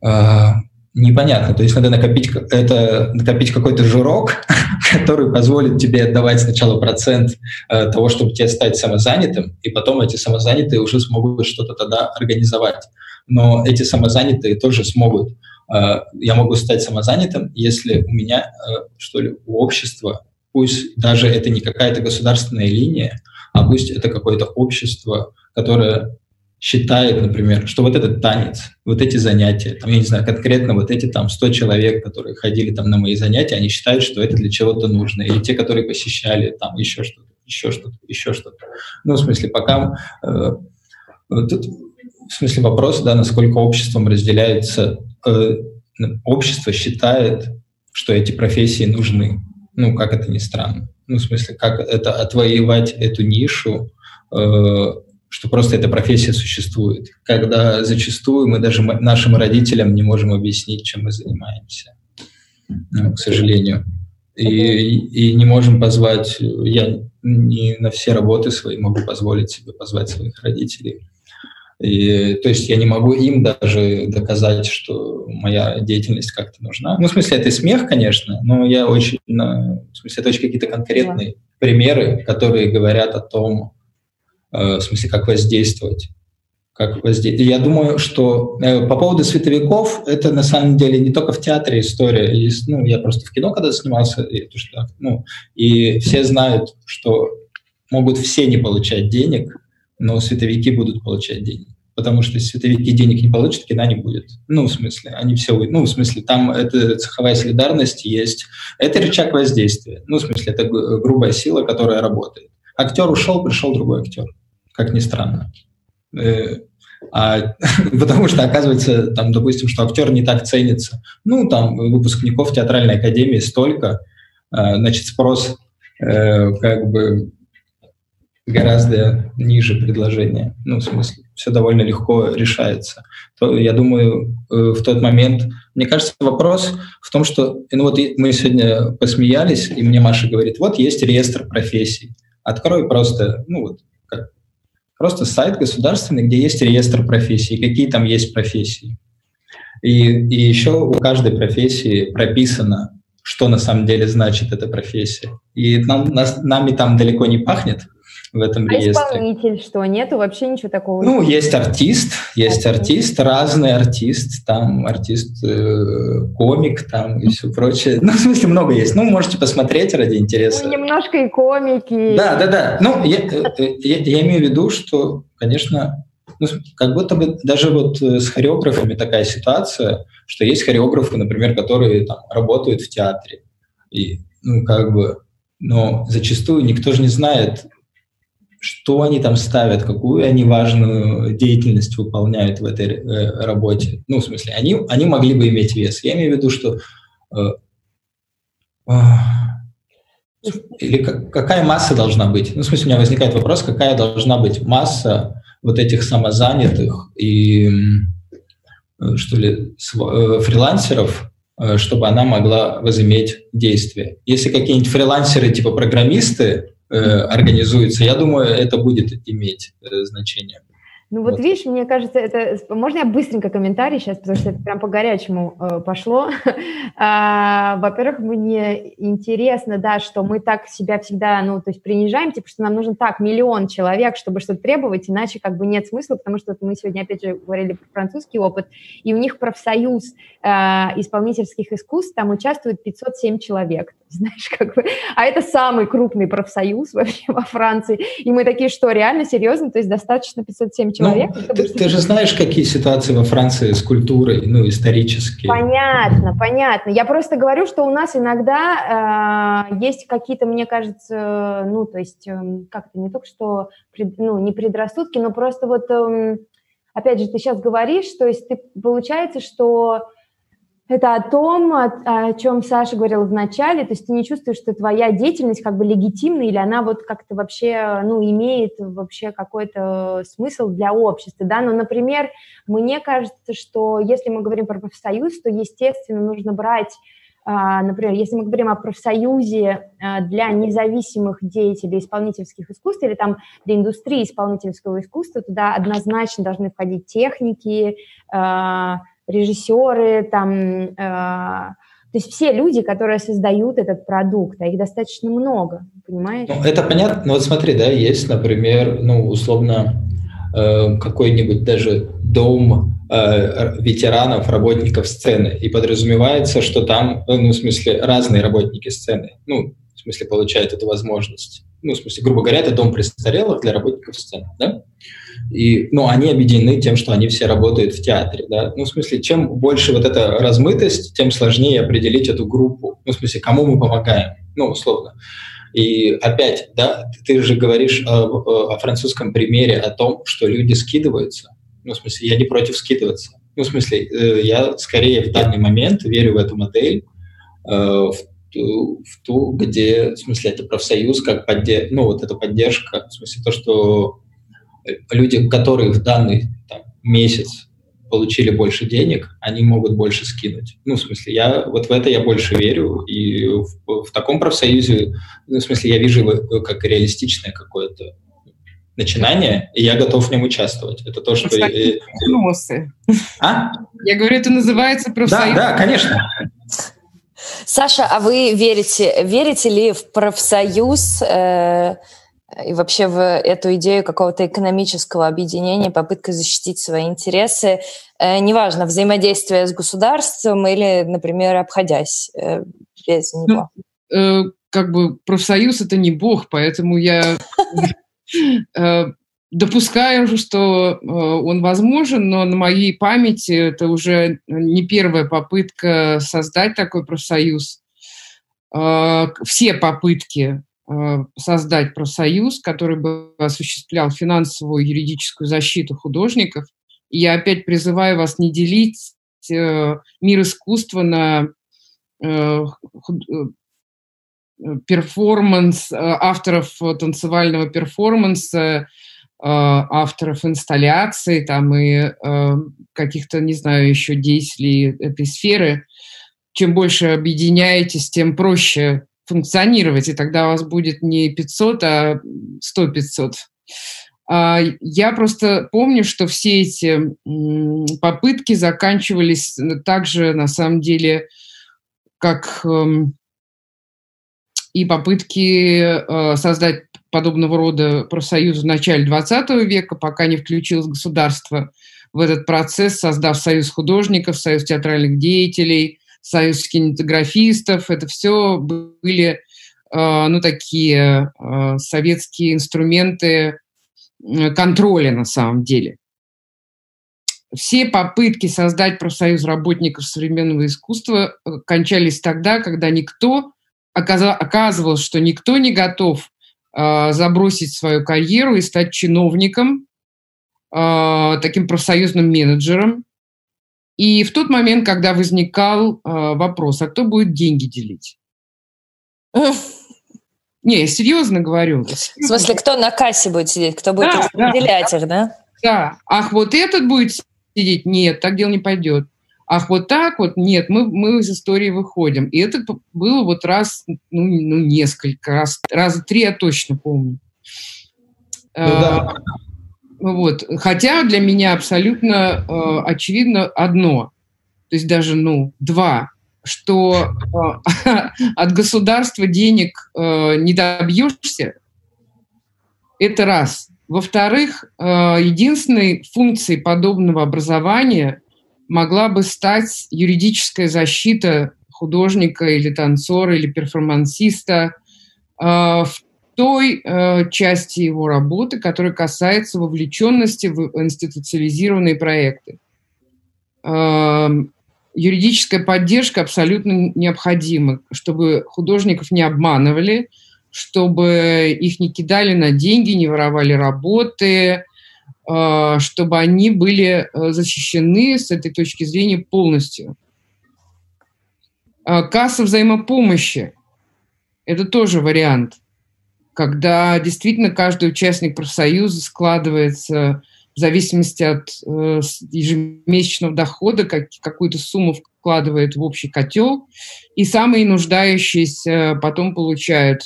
S3: э, непонятна. То есть надо накопить, это, накопить какой-то жирок, который позволит тебе отдавать сначала процент э, того, чтобы тебе стать самозанятым, и потом эти самозанятые уже смогут что-то тогда организовать. Но эти самозанятые тоже смогут я могу стать самозанятым, если у меня, э, что ли, у общества, пусть даже это не какая-то государственная линия, а пусть это какое-то общество, которое считает, например, что вот этот танец, вот эти занятия, там, я не знаю, конкретно вот эти там 100 человек, которые ходили там на мои занятия, они считают, что это для чего-то нужно. Или те, которые посещали там еще что-то, еще что-то, еще что-то. Ну, в смысле, пока... Э, тут, в смысле, вопрос, да, насколько обществом разделяется э, общество считает, что эти профессии нужны. Ну, как это ни странно. Ну, в смысле, как это отвоевать эту нишу, э, что просто эта профессия существует, когда зачастую мы даже нашим родителям не можем объяснить, чем мы занимаемся, ну, к сожалению. И, и не можем позвать, я не на все работы свои могу позволить себе позвать своих родителей. И, то есть я не могу им даже доказать, что моя деятельность как-то нужна. Ну, в смысле, это смех, конечно, но я очень, в смысле, это очень какие-то конкретные примеры, которые говорят о том, э, в смысле, как воздействовать. Как воздействовать. Я думаю, что э, по поводу световиков, это на самом деле не только в театре история. Ну, я просто в кино когда снимался, и, ну, и все знают, что могут все не получать денег, но световики будут получать деньги. Потому что световики денег не получат, кино не будет. Ну, в смысле, они все... Ну, в смысле, там это цеховая солидарность есть. Это рычаг воздействия. Ну, в смысле, это грубая сила, которая работает. Актер ушел, пришел другой актер. Как ни странно. Э, а, потому что оказывается, там, допустим, что актер не так ценится. Ну, там выпускников театральной академии столько, а, значит, спрос э, как бы гораздо ниже предложения. Ну, в смысле, все довольно легко решается. То, я думаю, э, в тот момент, мне кажется, вопрос в том, что, ну вот мы сегодня посмеялись, и мне Маша говорит, вот есть реестр профессий. Открой просто, ну вот, как, просто сайт государственный, где есть реестр профессий, какие там есть профессии. И, и еще у каждой профессии прописано, что на самом деле значит эта профессия. И нам, нас, нами там далеко не пахнет, в этом а реестре.
S2: исполнитель что? Нету вообще ничего такого?
S3: Ну, есть артист, есть артист, разный артист, там артист, э, комик там и все прочее. Ну, в смысле, много есть. Ну, можете посмотреть ради интереса.
S2: Ну, немножко и комики.
S3: Да, да, да. Ну, я, э, э, я, я имею в виду, что, конечно, ну, как будто бы даже вот э, с хореографами такая ситуация, что есть хореографы, например, которые там работают в театре. И, ну, как бы, но зачастую никто же не знает, что они там ставят, какую они важную деятельность выполняют в этой э, работе. Ну, в смысле, они, они могли бы иметь вес. Я имею в виду, что э, э, или как, какая масса должна быть? Ну, в смысле, у меня возникает вопрос, какая должна быть масса вот этих самозанятых и, э, что ли, э, фрилансеров, э, чтобы она могла возыметь действие. Если какие-нибудь фрилансеры типа программисты организуется, я думаю, это будет иметь э, значение.
S2: Ну вот, вот видишь, мне кажется, это... Можно я быстренько комментарий сейчас, потому что это прям по-горячему э, пошло. а, во-первых, мне интересно, да, что мы так себя всегда, ну, то есть принижаем, типа, что нам нужен так миллион человек, чтобы что-то требовать, иначе как бы нет смысла, потому что мы сегодня, опять же, говорили про французский опыт, и у них профсоюз э, исполнительских искусств, там участвует 507 человек, знаешь, как бы, а это самый крупный профсоюз вообще во Франции, и мы такие, что реально, серьезно, то есть достаточно 507 человек, человек.
S3: Ну, ты, ты же знаешь, какие ситуации во Франции с культурой, ну, исторические.
S2: Понятно, понятно. Я просто говорю, что у нас иногда э, есть какие-то, мне кажется, ну, то есть, э, как-то не только что, пред, ну, не предрассудки, но просто вот, э, опять же, ты сейчас говоришь, то есть ты, получается, что это о том, о, о чем Саша говорил в начале, то есть ты не чувствуешь, что твоя деятельность как бы легитимна, или она вот как-то вообще, ну, имеет вообще какой-то смысл для общества, да, но, например, мне кажется, что если мы говорим про профсоюз, то, естественно, нужно брать а, Например, если мы говорим о профсоюзе а, для независимых деятелей исполнительских искусств или там для индустрии исполнительского искусства, туда однозначно должны входить техники, а, режиссеры, там, э, то есть все люди, которые создают этот продукт, а их достаточно много, понимаешь?
S3: Ну, это понятно. Ну, вот смотри, да, есть, например, ну, условно, э, какой-нибудь даже дом э, ветеранов, работников сцены, и подразумевается, что там, ну, в смысле, разные работники сцены, ну, в смысле, получают эту возможность. Ну, в смысле, грубо говоря, это дом престарелых для работников сцены, да? И, ну, они объединены тем, что они все работают в театре, да. Ну, в смысле, чем больше вот эта размытость, тем сложнее определить эту группу. Ну, в смысле, кому мы помогаем, ну, условно. И опять, да, ты же говоришь о, о французском примере о том, что люди скидываются. Ну, в смысле, я не против скидываться. Ну, в смысле, э, я скорее в данный момент верю в эту модель, э, в в ту, где, в смысле, это профсоюз, как поддержка, ну, вот эта поддержка, в смысле, то, что люди, которые в данный там, месяц получили больше денег, они могут больше скинуть. Ну, в смысле, я вот в это я больше верю, и в, в таком профсоюзе, ну, в смысле, я вижу его как реалистичное какое-то начинание, и я готов в нем участвовать. Это то, что...
S4: Взносы. А? Я говорю, это называется профсоюз.
S3: Да, да, конечно.
S1: Саша, а вы верите, верите ли в профсоюз э, и вообще в эту идею какого-то экономического объединения, попытка защитить свои интересы, э, неважно, взаимодействие с государством или, например, обходясь э, без
S4: него? Ну, э, как бы профсоюз это не бог, поэтому я э, допускаю, что э, он возможен, но на моей памяти это уже не первая попытка создать такой профсоюз. Все попытки создать профсоюз, который бы осуществлял финансовую и юридическую защиту художников. И я опять призываю вас не делить мир искусства на перформанс э, авторов танцевального перформанса, э, авторов инсталляций там и э, каких-то, не знаю, еще деятелей этой сферы. Чем больше объединяетесь, тем проще функционировать, и тогда у вас будет не 500, а 100-500. А, я просто помню, что все эти попытки заканчивались также, на самом деле, как эм, и попытки э, создать подобного рода профсоюз в начале XX века, пока не включилось государство в этот процесс, создав союз художников, союз театральных деятелей, союз кинематографистов. Это все были э, ну, такие э, советские инструменты контроля на самом деле. Все попытки создать профсоюз работников современного искусства кончались тогда, когда никто оказывалось, что никто не готов э, забросить свою карьеру и стать чиновником, э, таким профсоюзным менеджером. И в тот момент, когда возникал э, вопрос, а кто будет деньги делить? Не, я серьезно говорю.
S1: Серьезно. В смысле, кто на кассе будет сидеть, кто будет да, распределять да, их, да?
S4: Да. Ах, вот этот будет сидеть? Нет, так дело не пойдет. Ах, вот так вот? Нет, мы, мы из истории выходим. И это было вот раз, ну, ну несколько раз, раза три я точно помню. Ну, да. А, вот. Хотя для меня абсолютно э, очевидно одно, то есть даже, ну, два, что э, от государства денег э, не добьешься, это раз. Во-вторых, э, единственной функцией подобного образования могла бы стать юридическая защита художника или танцора или перформансиста э, в той э, части его работы, которая касается вовлеченности в институциализированные проекты. Э, юридическая поддержка абсолютно необходима, чтобы художников не обманывали, чтобы их не кидали на деньги, не воровали работы, чтобы они были э, защищены с этой точки зрения полностью. Э, касса взаимопомощи – это тоже вариант, когда действительно каждый участник профсоюза складывается в зависимости от ежемесячного дохода, как, какую-то сумму вкладывает в общий котел, и самые нуждающиеся потом получают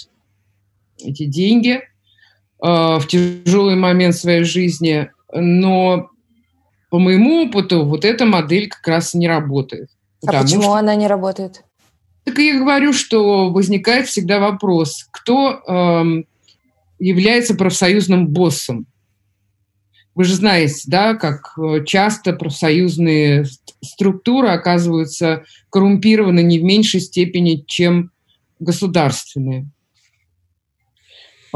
S4: эти деньги – в тяжелый момент своей жизни но по моему опыту вот эта модель как раз не работает.
S1: А почему что... она не работает?
S4: Так я говорю, что возникает всегда вопрос, кто эм, является профсоюзным боссом. Вы же знаете, да, как э, часто профсоюзные структуры оказываются коррумпированы не в меньшей степени, чем государственные.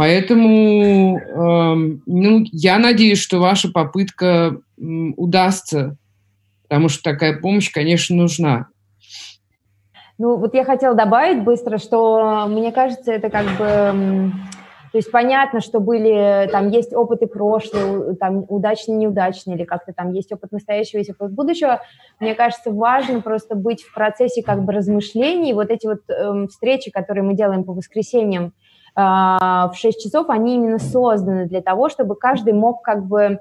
S4: Поэтому э, ну, я надеюсь, что ваша попытка э, удастся, потому что такая помощь, конечно, нужна.
S2: Ну, вот я хотела добавить быстро, что мне кажется, это как бы... То есть понятно, что были, там есть опыты прошлые, там удачные, неудачные, или как-то там есть опыт настоящего, есть опыт будущего. Мне кажется, важно просто быть в процессе как бы размышлений. Вот эти вот э, встречи, которые мы делаем по воскресеньям, в 6 часов, они именно созданы для того, чтобы каждый мог как бы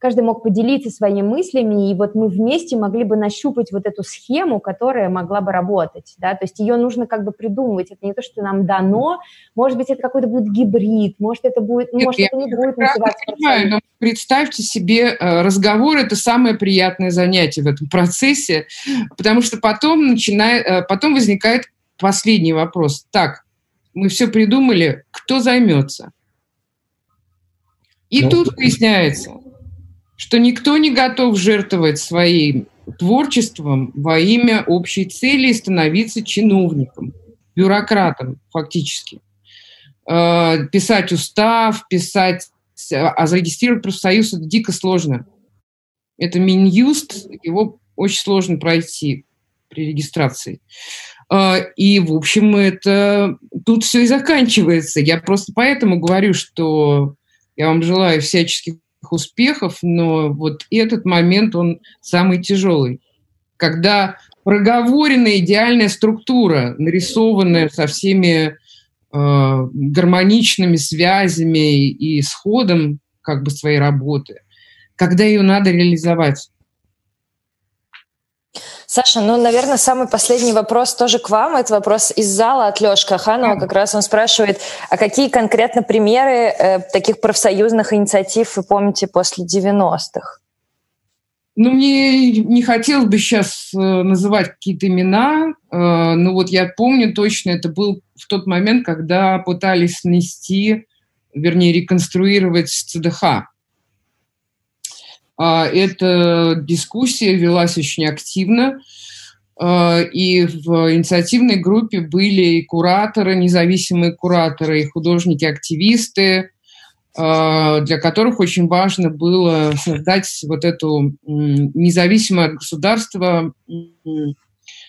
S2: каждый мог поделиться своими мыслями, и вот мы вместе могли бы нащупать вот эту схему, которая могла бы работать, да, то есть ее нужно как бы придумывать, это не то, что нам дано, может быть, это какой-то будет гибрид, может, это будет, Нет, может, это не будет называться
S4: понимаю, но представьте себе, э, разговор – это самое приятное занятие в этом процессе, потому что потом, начинает, э, потом возникает последний вопрос. Так, мы все придумали, кто займется. И ну, тут выясняется, что никто не готов жертвовать своим творчеством во имя общей цели и становиться чиновником. бюрократом фактически. Э, писать устав, писать, а зарегистрировать профсоюз – это дико сложно. Это Минюст, его очень сложно пройти при регистрации. Э, и, в общем, это тут все и заканчивается. Я просто поэтому говорю, что я вам желаю всяческих успехов, но вот этот момент, он самый тяжелый. Когда проговоренная идеальная структура, нарисованная со всеми э, гармоничными связями и сходом как бы своей работы, когда ее надо реализовать.
S1: Саша, ну, наверное, самый последний вопрос тоже к вам. Это вопрос из зала от Лешка Ханова. Как раз он спрашивает, а какие конкретно примеры э, таких профсоюзных инициатив вы помните после 90-х?
S4: Ну, мне не хотелось бы сейчас э, называть какие-то имена, э, но вот я помню точно, это был в тот момент, когда пытались снести, вернее, реконструировать ЦДХ. А, эта дискуссия велась очень активно, а, и в инициативной группе были и кураторы, независимые кураторы, и художники-активисты, а, для которых очень важно было создать вот эту независимое государства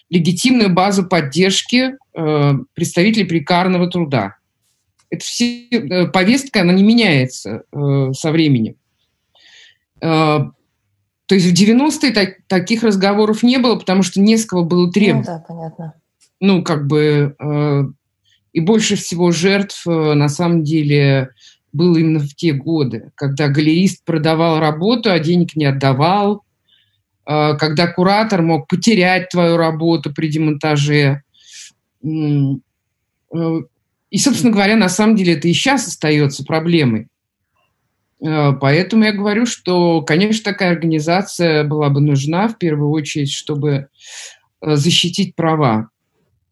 S4: легитимную базу поддержки представителей прикарного труда. Это все, э, повестка, она не меняется э, со временем. Э, то есть в 90-е так, таких разговоров не было, потому что не с кого было требовать.
S1: Ну, да, понятно.
S4: Ну, как бы... Э, и больше всего жертв, э, на самом деле, было именно в те годы, когда галерист продавал работу, а денег не отдавал, э, когда куратор мог потерять твою работу при демонтаже. Э, и, собственно говоря, на самом деле это и сейчас остается проблемой. Э, поэтому я говорю, что, конечно, такая организация была бы нужна в первую очередь, чтобы э, защитить права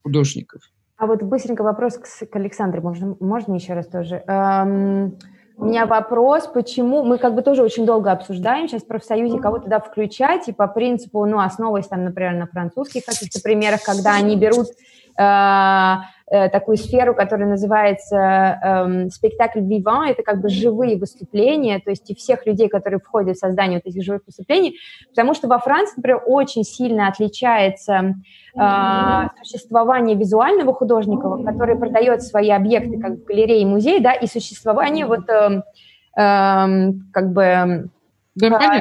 S4: художников.
S2: А вот быстренько вопрос к, к Александру. Можно, можно еще раз тоже? Эм, у меня вопрос, почему мы как бы тоже очень долго обсуждаем сейчас в профсоюзе кого туда включать, и по принципу, ну, основываясь там, например, на французских каких-то примерах, когда они берут э, Э, такую сферу, которая называется эм, спектакль виван, это как бы живые выступления, то есть и всех людей, которые входят в создание вот этих живых выступлений, потому что во Франции, например, очень сильно отличается э, существование визуального художника, который продает свои объекты как в галерее и музей, да, и существование вот э, э, как бы... Да,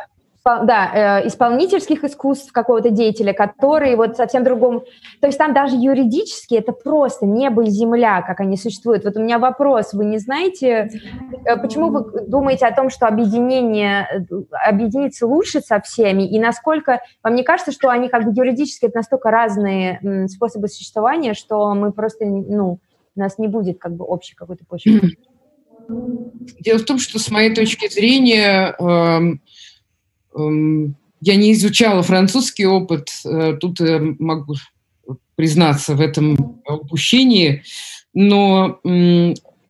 S2: да, э, исполнительских искусств какого-то деятеля, который вот совсем другом... То есть там даже юридически это просто небо и земля, как они существуют. Вот у меня вопрос, вы не знаете, э, почему вы думаете о том, что объединение, э, объединиться лучше со всеми, и насколько... Вам не кажется, что они как бы юридически это настолько разные способы существования, что мы просто, ну, у нас не будет как бы общей какой-то почвы?
S4: Дело в том, что с моей точки зрения Эм, я не изучала французский опыт, э, тут э, могу признаться в этом упущении, но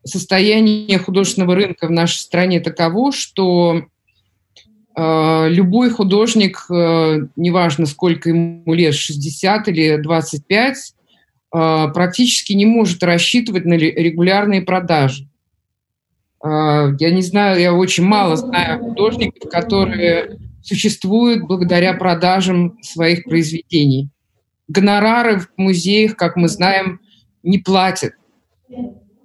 S4: состояние художественного рынка в нашей стране таково, что э, любой художник, неважно сколько ему лет, 60 или 25, практически не может рассчитывать на регулярные продажи. Я не знаю, я очень мало знаю художников, которые существует благодаря продажам своих произведений. Гонорары в музеях, как мы знаем, не платят.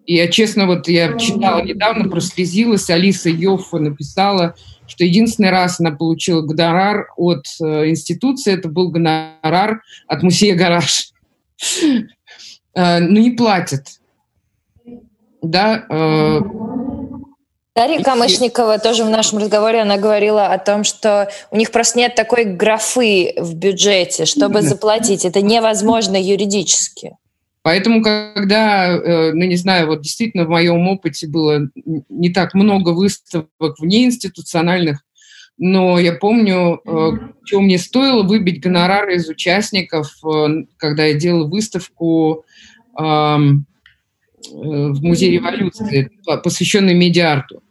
S4: И я, честно, вот я читала недавно, прослезилась, Алиса Йоффа написала, что единственный раз она получила гонорар от э, институции, это был гонорар от музея «Гараж». Э, но не платят. Да, э,
S1: Дарья Камышникова тоже в нашем разговоре, она говорила о том, что у них просто нет такой графы в бюджете, чтобы заплатить. Это невозможно юридически.
S4: Поэтому, когда, э, ну не знаю, вот действительно в моем опыте было не так много выставок внеинституциональных, но я помню, э, что мне стоило выбить гонорары из участников, э, когда я делала выставку в Музее революции, посвященный медиарту.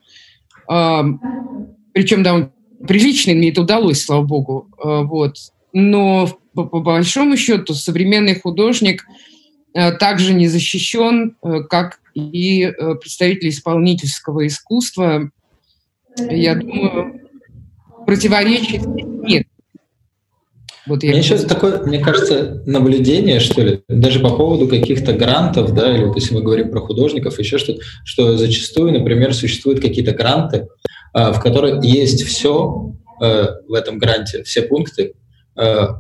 S4: Причем, он приличный, мне это удалось, слава богу. А, вот. Но по, по большому счету современный художник также не защищен, как и представители исполнительского искусства. Я думаю, противоречий нет.
S3: Вот я Мне сейчас такое, мне кажется, наблюдение, что ли, даже по поводу каких-то грантов, да, или вот если мы говорим про художников, еще что-то, что зачастую, например, существуют какие-то гранты, в которых есть все в этом гранте, все пункты,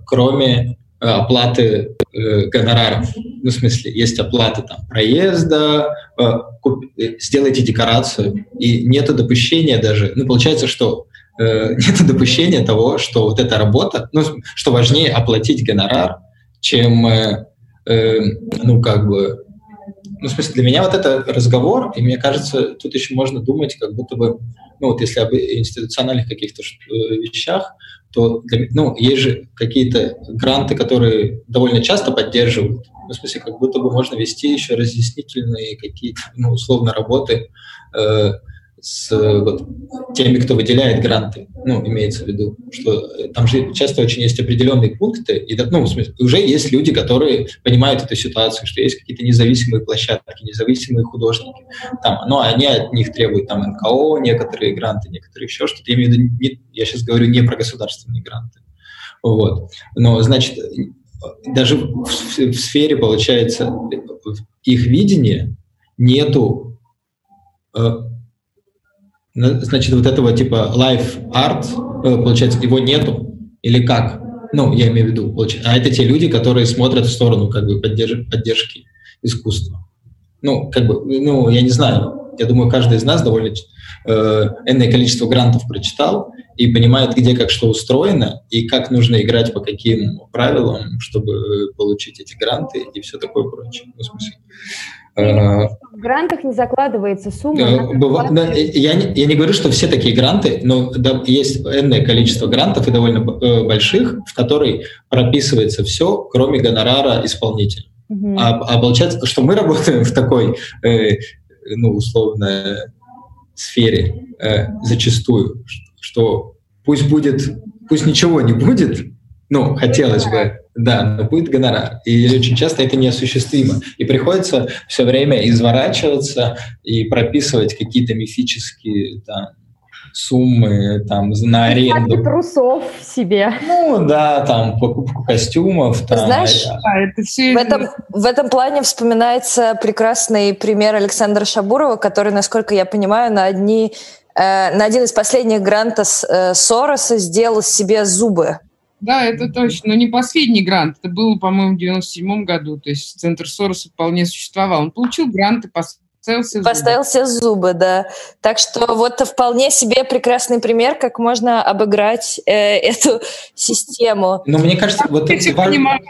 S3: кроме оплаты гонораров. Ну, в смысле, есть оплата там проезда, сделайте декорацию, и нет допущения даже. Ну, получается, что э, нет допущения того, что вот эта работа, ну, что важнее оплатить гонорар, чем, э, э, ну, как бы, ну, в смысле, для меня вот это разговор, и мне кажется, тут еще можно думать, как будто бы, ну, вот если об институциональных каких-то э, вещах, то, для, ну, есть же какие-то гранты, которые довольно часто поддерживают, ну, в смысле, как будто бы можно вести еще разъяснительные какие-то, ну, условно, работы, э, с вот, теми, кто выделяет гранты, ну, имеется в виду, что там же часто очень есть определенные пункты, и, ну, в смысле, уже есть люди, которые понимают эту ситуацию, что есть какие-то независимые площадки, независимые художники, там, но они от них требуют там НКО, некоторые гранты, некоторые еще что-то. Я имею в виду, не, я сейчас говорю не про государственные гранты. Вот. Но, значит, даже в, в сфере, получается, их видения нету э, значит, вот этого типа live art, э, получается, его нету? Или как? Ну, я имею в виду, получается. А это те люди, которые смотрят в сторону как бы поддерж поддержки искусства. Ну, как бы, ну, я не знаю. Я думаю, каждый из нас довольно э, энное количество грантов прочитал и понимает, где как что устроено и как нужно играть по каким правилам, чтобы получить эти гранты и все такое прочее. Ну, в смысле,
S2: в грантах не закладывается сумма.
S3: Быва... Да, я, не, я не говорю, что все такие гранты, но да, есть энное количество грантов и довольно э, больших, в которой прописывается все, кроме гонорара исполнителя. Угу. А, а получается, что мы работаем в такой, э, ну, условно, сфере э, зачастую, что пусть будет, пусть ничего не будет, ну, хотелось бы, да, но будет гонорар. И очень часто это неосуществимо. И приходится все время изворачиваться и прописывать какие-то мифические там, суммы там на аренду.
S2: И трусов себе.
S3: Ну да, там покупку костюмов. Там,
S1: Знаешь, а, это все... в, этом, в этом плане вспоминается прекрасный пример Александра Шабурова, который, насколько я понимаю, на одни э, на один из последних грантов э, Сороса сделал себе зубы.
S4: Да, это точно. Но не последний грант. Это было, по-моему, в 97 году. То есть Центр Сороса вполне существовал. Он получил грант и поставил себе
S1: зубы. Поставил себе зубы, да. Так что вот вполне себе прекрасный пример, как можно обыграть э, эту систему.
S3: Но мне кажется, вот это важно.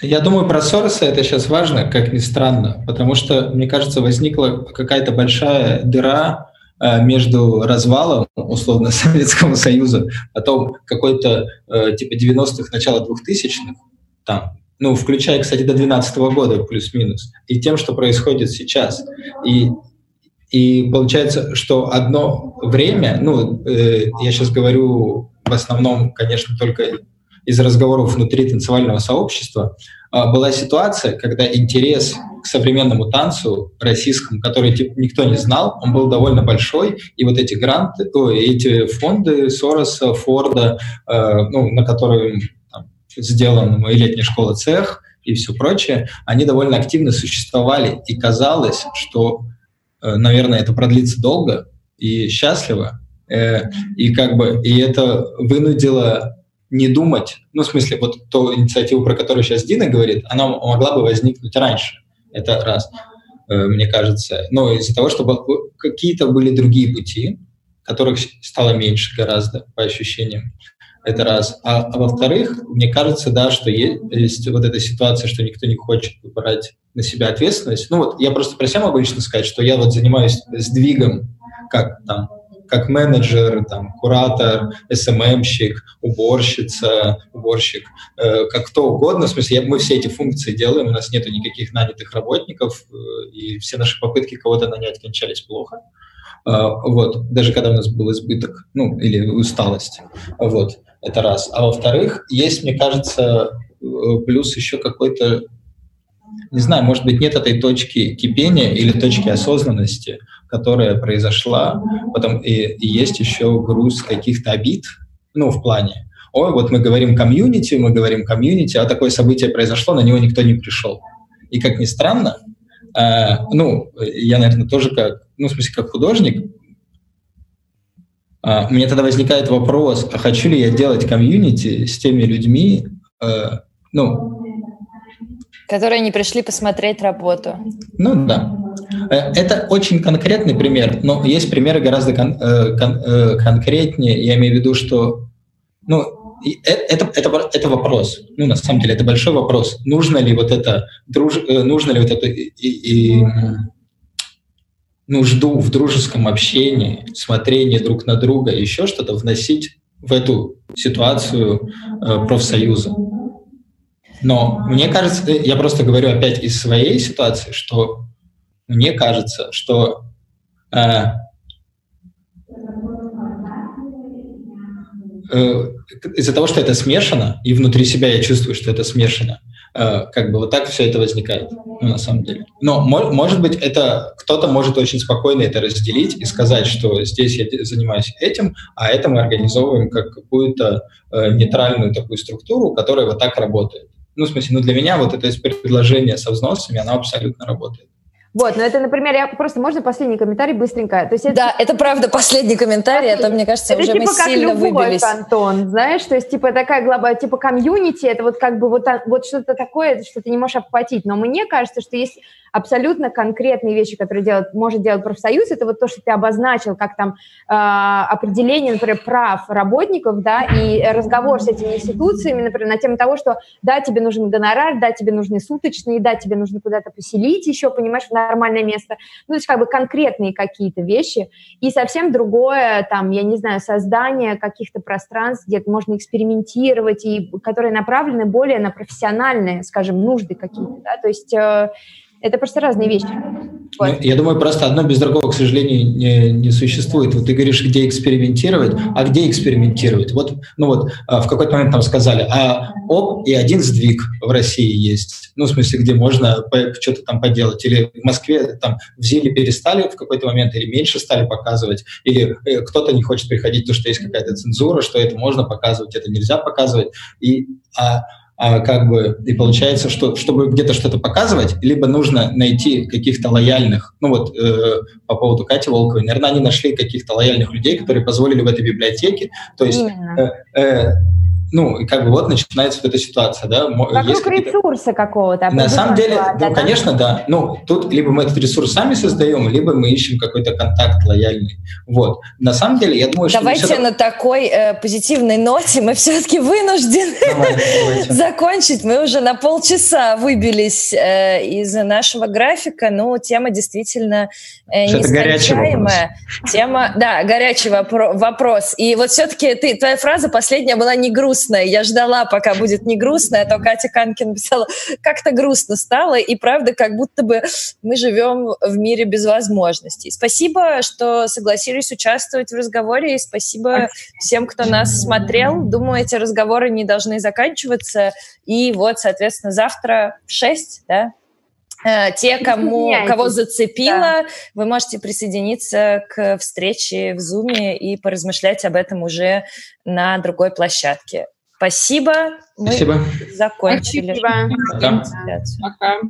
S3: Я думаю, про Сороса это сейчас важно, как ни странно, потому что, мне кажется, возникла какая-то большая дыра между развалом, условно, Советского Союза, потом какой-то э, типа 90-х, начало 2000-х, там, ну, включая, кстати, до 2012 года плюс-минус, и тем, что происходит сейчас. И, и получается, что одно время, ну, э, я сейчас говорю в основном, конечно, только из разговоров внутри танцевального сообщества, э, была ситуация, когда интерес к современному танцу российскому, который типа, никто не знал, он был довольно большой, и вот эти гранты, о, эти фонды Сороса, Форда, э, ну, на которые там, сделана моя летняя школа цех и все прочее, они довольно активно существовали, и казалось, что, э, наверное, это продлится долго и счастливо, э, и как бы и это вынудило не думать, ну, в смысле, вот ту инициативу, про которую сейчас Дина говорит, она могла бы возникнуть раньше. Это раз, э, мне кажется. Но из-за того, что какие-то были другие пути, которых стало меньше гораздо по ощущениям. Это раз. А, а во-вторых, мне кажется, да, что есть, есть вот эта ситуация, что никто не хочет брать на себя ответственность. Ну вот я просто про себя могу лично сказать, что я вот занимаюсь сдвигом, как там как менеджер, там, куратор, СММщик, уборщица, уборщик, э, как кто угодно. В смысле, я, мы все эти функции делаем, у нас нет никаких нанятых работников, э, и все наши попытки кого-то нанять кончались плохо. Э, вот, даже когда у нас был избыток, ну, или усталость. Вот, это раз. А во-вторых, есть, мне кажется, э, плюс еще какой-то не знаю, может быть, нет этой точки кипения или точки осознанности, которая произошла, потом и, и есть еще груз каких-то обид, ну, в плане, ой, вот мы говорим комьюнити, мы говорим комьюнити, а такое событие произошло, на него никто не пришел. И как ни странно, э, ну, я, наверное, тоже как, ну, в смысле, как художник, э, мне тогда возникает вопрос, а хочу ли я делать комьюнити с теми людьми, э, ну,
S1: Которые не пришли посмотреть работу.
S3: Ну да. Э, это очень конкретный пример, но есть примеры гораздо кон- э, кон- э, конкретнее. Я имею в виду, что ну, это, это, это вопрос. Ну, на самом деле, это большой вопрос. Нужно ли вот это, друж, нужно ли вот это и, и, нужду в дружеском общении, смотрении друг на друга, еще что-то вносить в эту ситуацию профсоюза. Но мне кажется, я просто говорю опять из своей ситуации, что мне кажется, что э, э, из-за того, что это смешано, и внутри себя я чувствую, что это смешано, э, как бы вот так все это возникает, ну, на самом деле. Но, может быть, это кто-то может очень спокойно это разделить и сказать, что здесь я занимаюсь этим, а это мы организовываем как какую-то э, нейтральную такую структуру, которая вот так работает. Ну, в смысле, ну, для меня вот это предложение со взносами, оно абсолютно работает.
S2: Вот, но это, например, я просто можно последний комментарий быстренько.
S1: То есть это, да, это правда последний комментарий, это, мне кажется, это уже
S2: типа
S1: мы как сильно любовь, выбились.
S2: Антон, знаешь, то есть типа такая глоба, типа комьюнити, это вот как бы вот, вот что-то такое, что ты не можешь обхватить. Но мне кажется, что есть абсолютно конкретные вещи, которые делает, может делать профсоюз, это вот то, что ты обозначил, как там э, определение, например, прав работников, да, и разговор с этими институциями, например, на тему того, что да, тебе нужен гонорар, да, тебе нужны суточные, да, тебе нужно куда-то поселить еще, понимаешь, в нормальное место. Ну, то есть как бы конкретные какие-то вещи. И совсем другое, там, я не знаю, создание каких-то пространств, где можно экспериментировать, и которые направлены более на профессиональные, скажем, нужды какие-то, да, то есть э, это просто разные вещи.
S3: Вот. Ну, я думаю, просто одно без другого, к сожалению, не, не существует. Вот ты говоришь, где экспериментировать, а где экспериментировать? Вот, ну вот, а, в какой-то момент там сказали, а оп, и один сдвиг в России есть. Ну, в смысле, где можно что-то там поделать. Или в Москве там в Зиле перестали в какой-то момент, или меньше стали показывать, или э, кто-то не хочет приходить, то что есть какая-то цензура, что это можно показывать, это нельзя показывать. И, а, а, как бы, и получается, что чтобы где-то что-то показывать, либо нужно найти каких-то лояльных, ну вот э, по поводу Кати Волковой, наверное, они нашли каких-то лояльных людей, которые позволили в этой библиотеке, то есть э, э, ну, как бы вот начинается вот эта ситуация, да.
S2: Вокруг ресурса какого-то.
S3: На самом деле, да, ну, да, конечно, да. Ну, тут либо мы этот ресурс сами создаем, либо мы ищем какой-то контакт лояльный. Вот. На самом деле, я думаю,
S1: что... Давайте на такой э, позитивной ноте мы все-таки вынуждены давайте, давайте. закончить. Мы уже на полчаса выбились э, из нашего графика, но тема действительно э, нескончаемая. Тема, да, горячий вопро- вопрос. И вот все-таки ты, твоя фраза последняя была не грустная, грустная. Я ждала, пока будет не грустная, а то Катя Канкин писала, как-то грустно стало, и правда, как будто бы мы живем в мире без возможностей. Спасибо, что согласились участвовать в разговоре, и спасибо всем, кто нас смотрел. Думаю, эти разговоры не должны заканчиваться. И вот, соответственно, завтра в 6, да, те, кому, кого зацепило, да. вы можете присоединиться к встрече в Zoom и поразмышлять об этом уже на другой площадке. Спасибо.
S3: Мы Спасибо.
S1: закончили.
S2: Спасибо.
S1: Пока.
S4: Пока.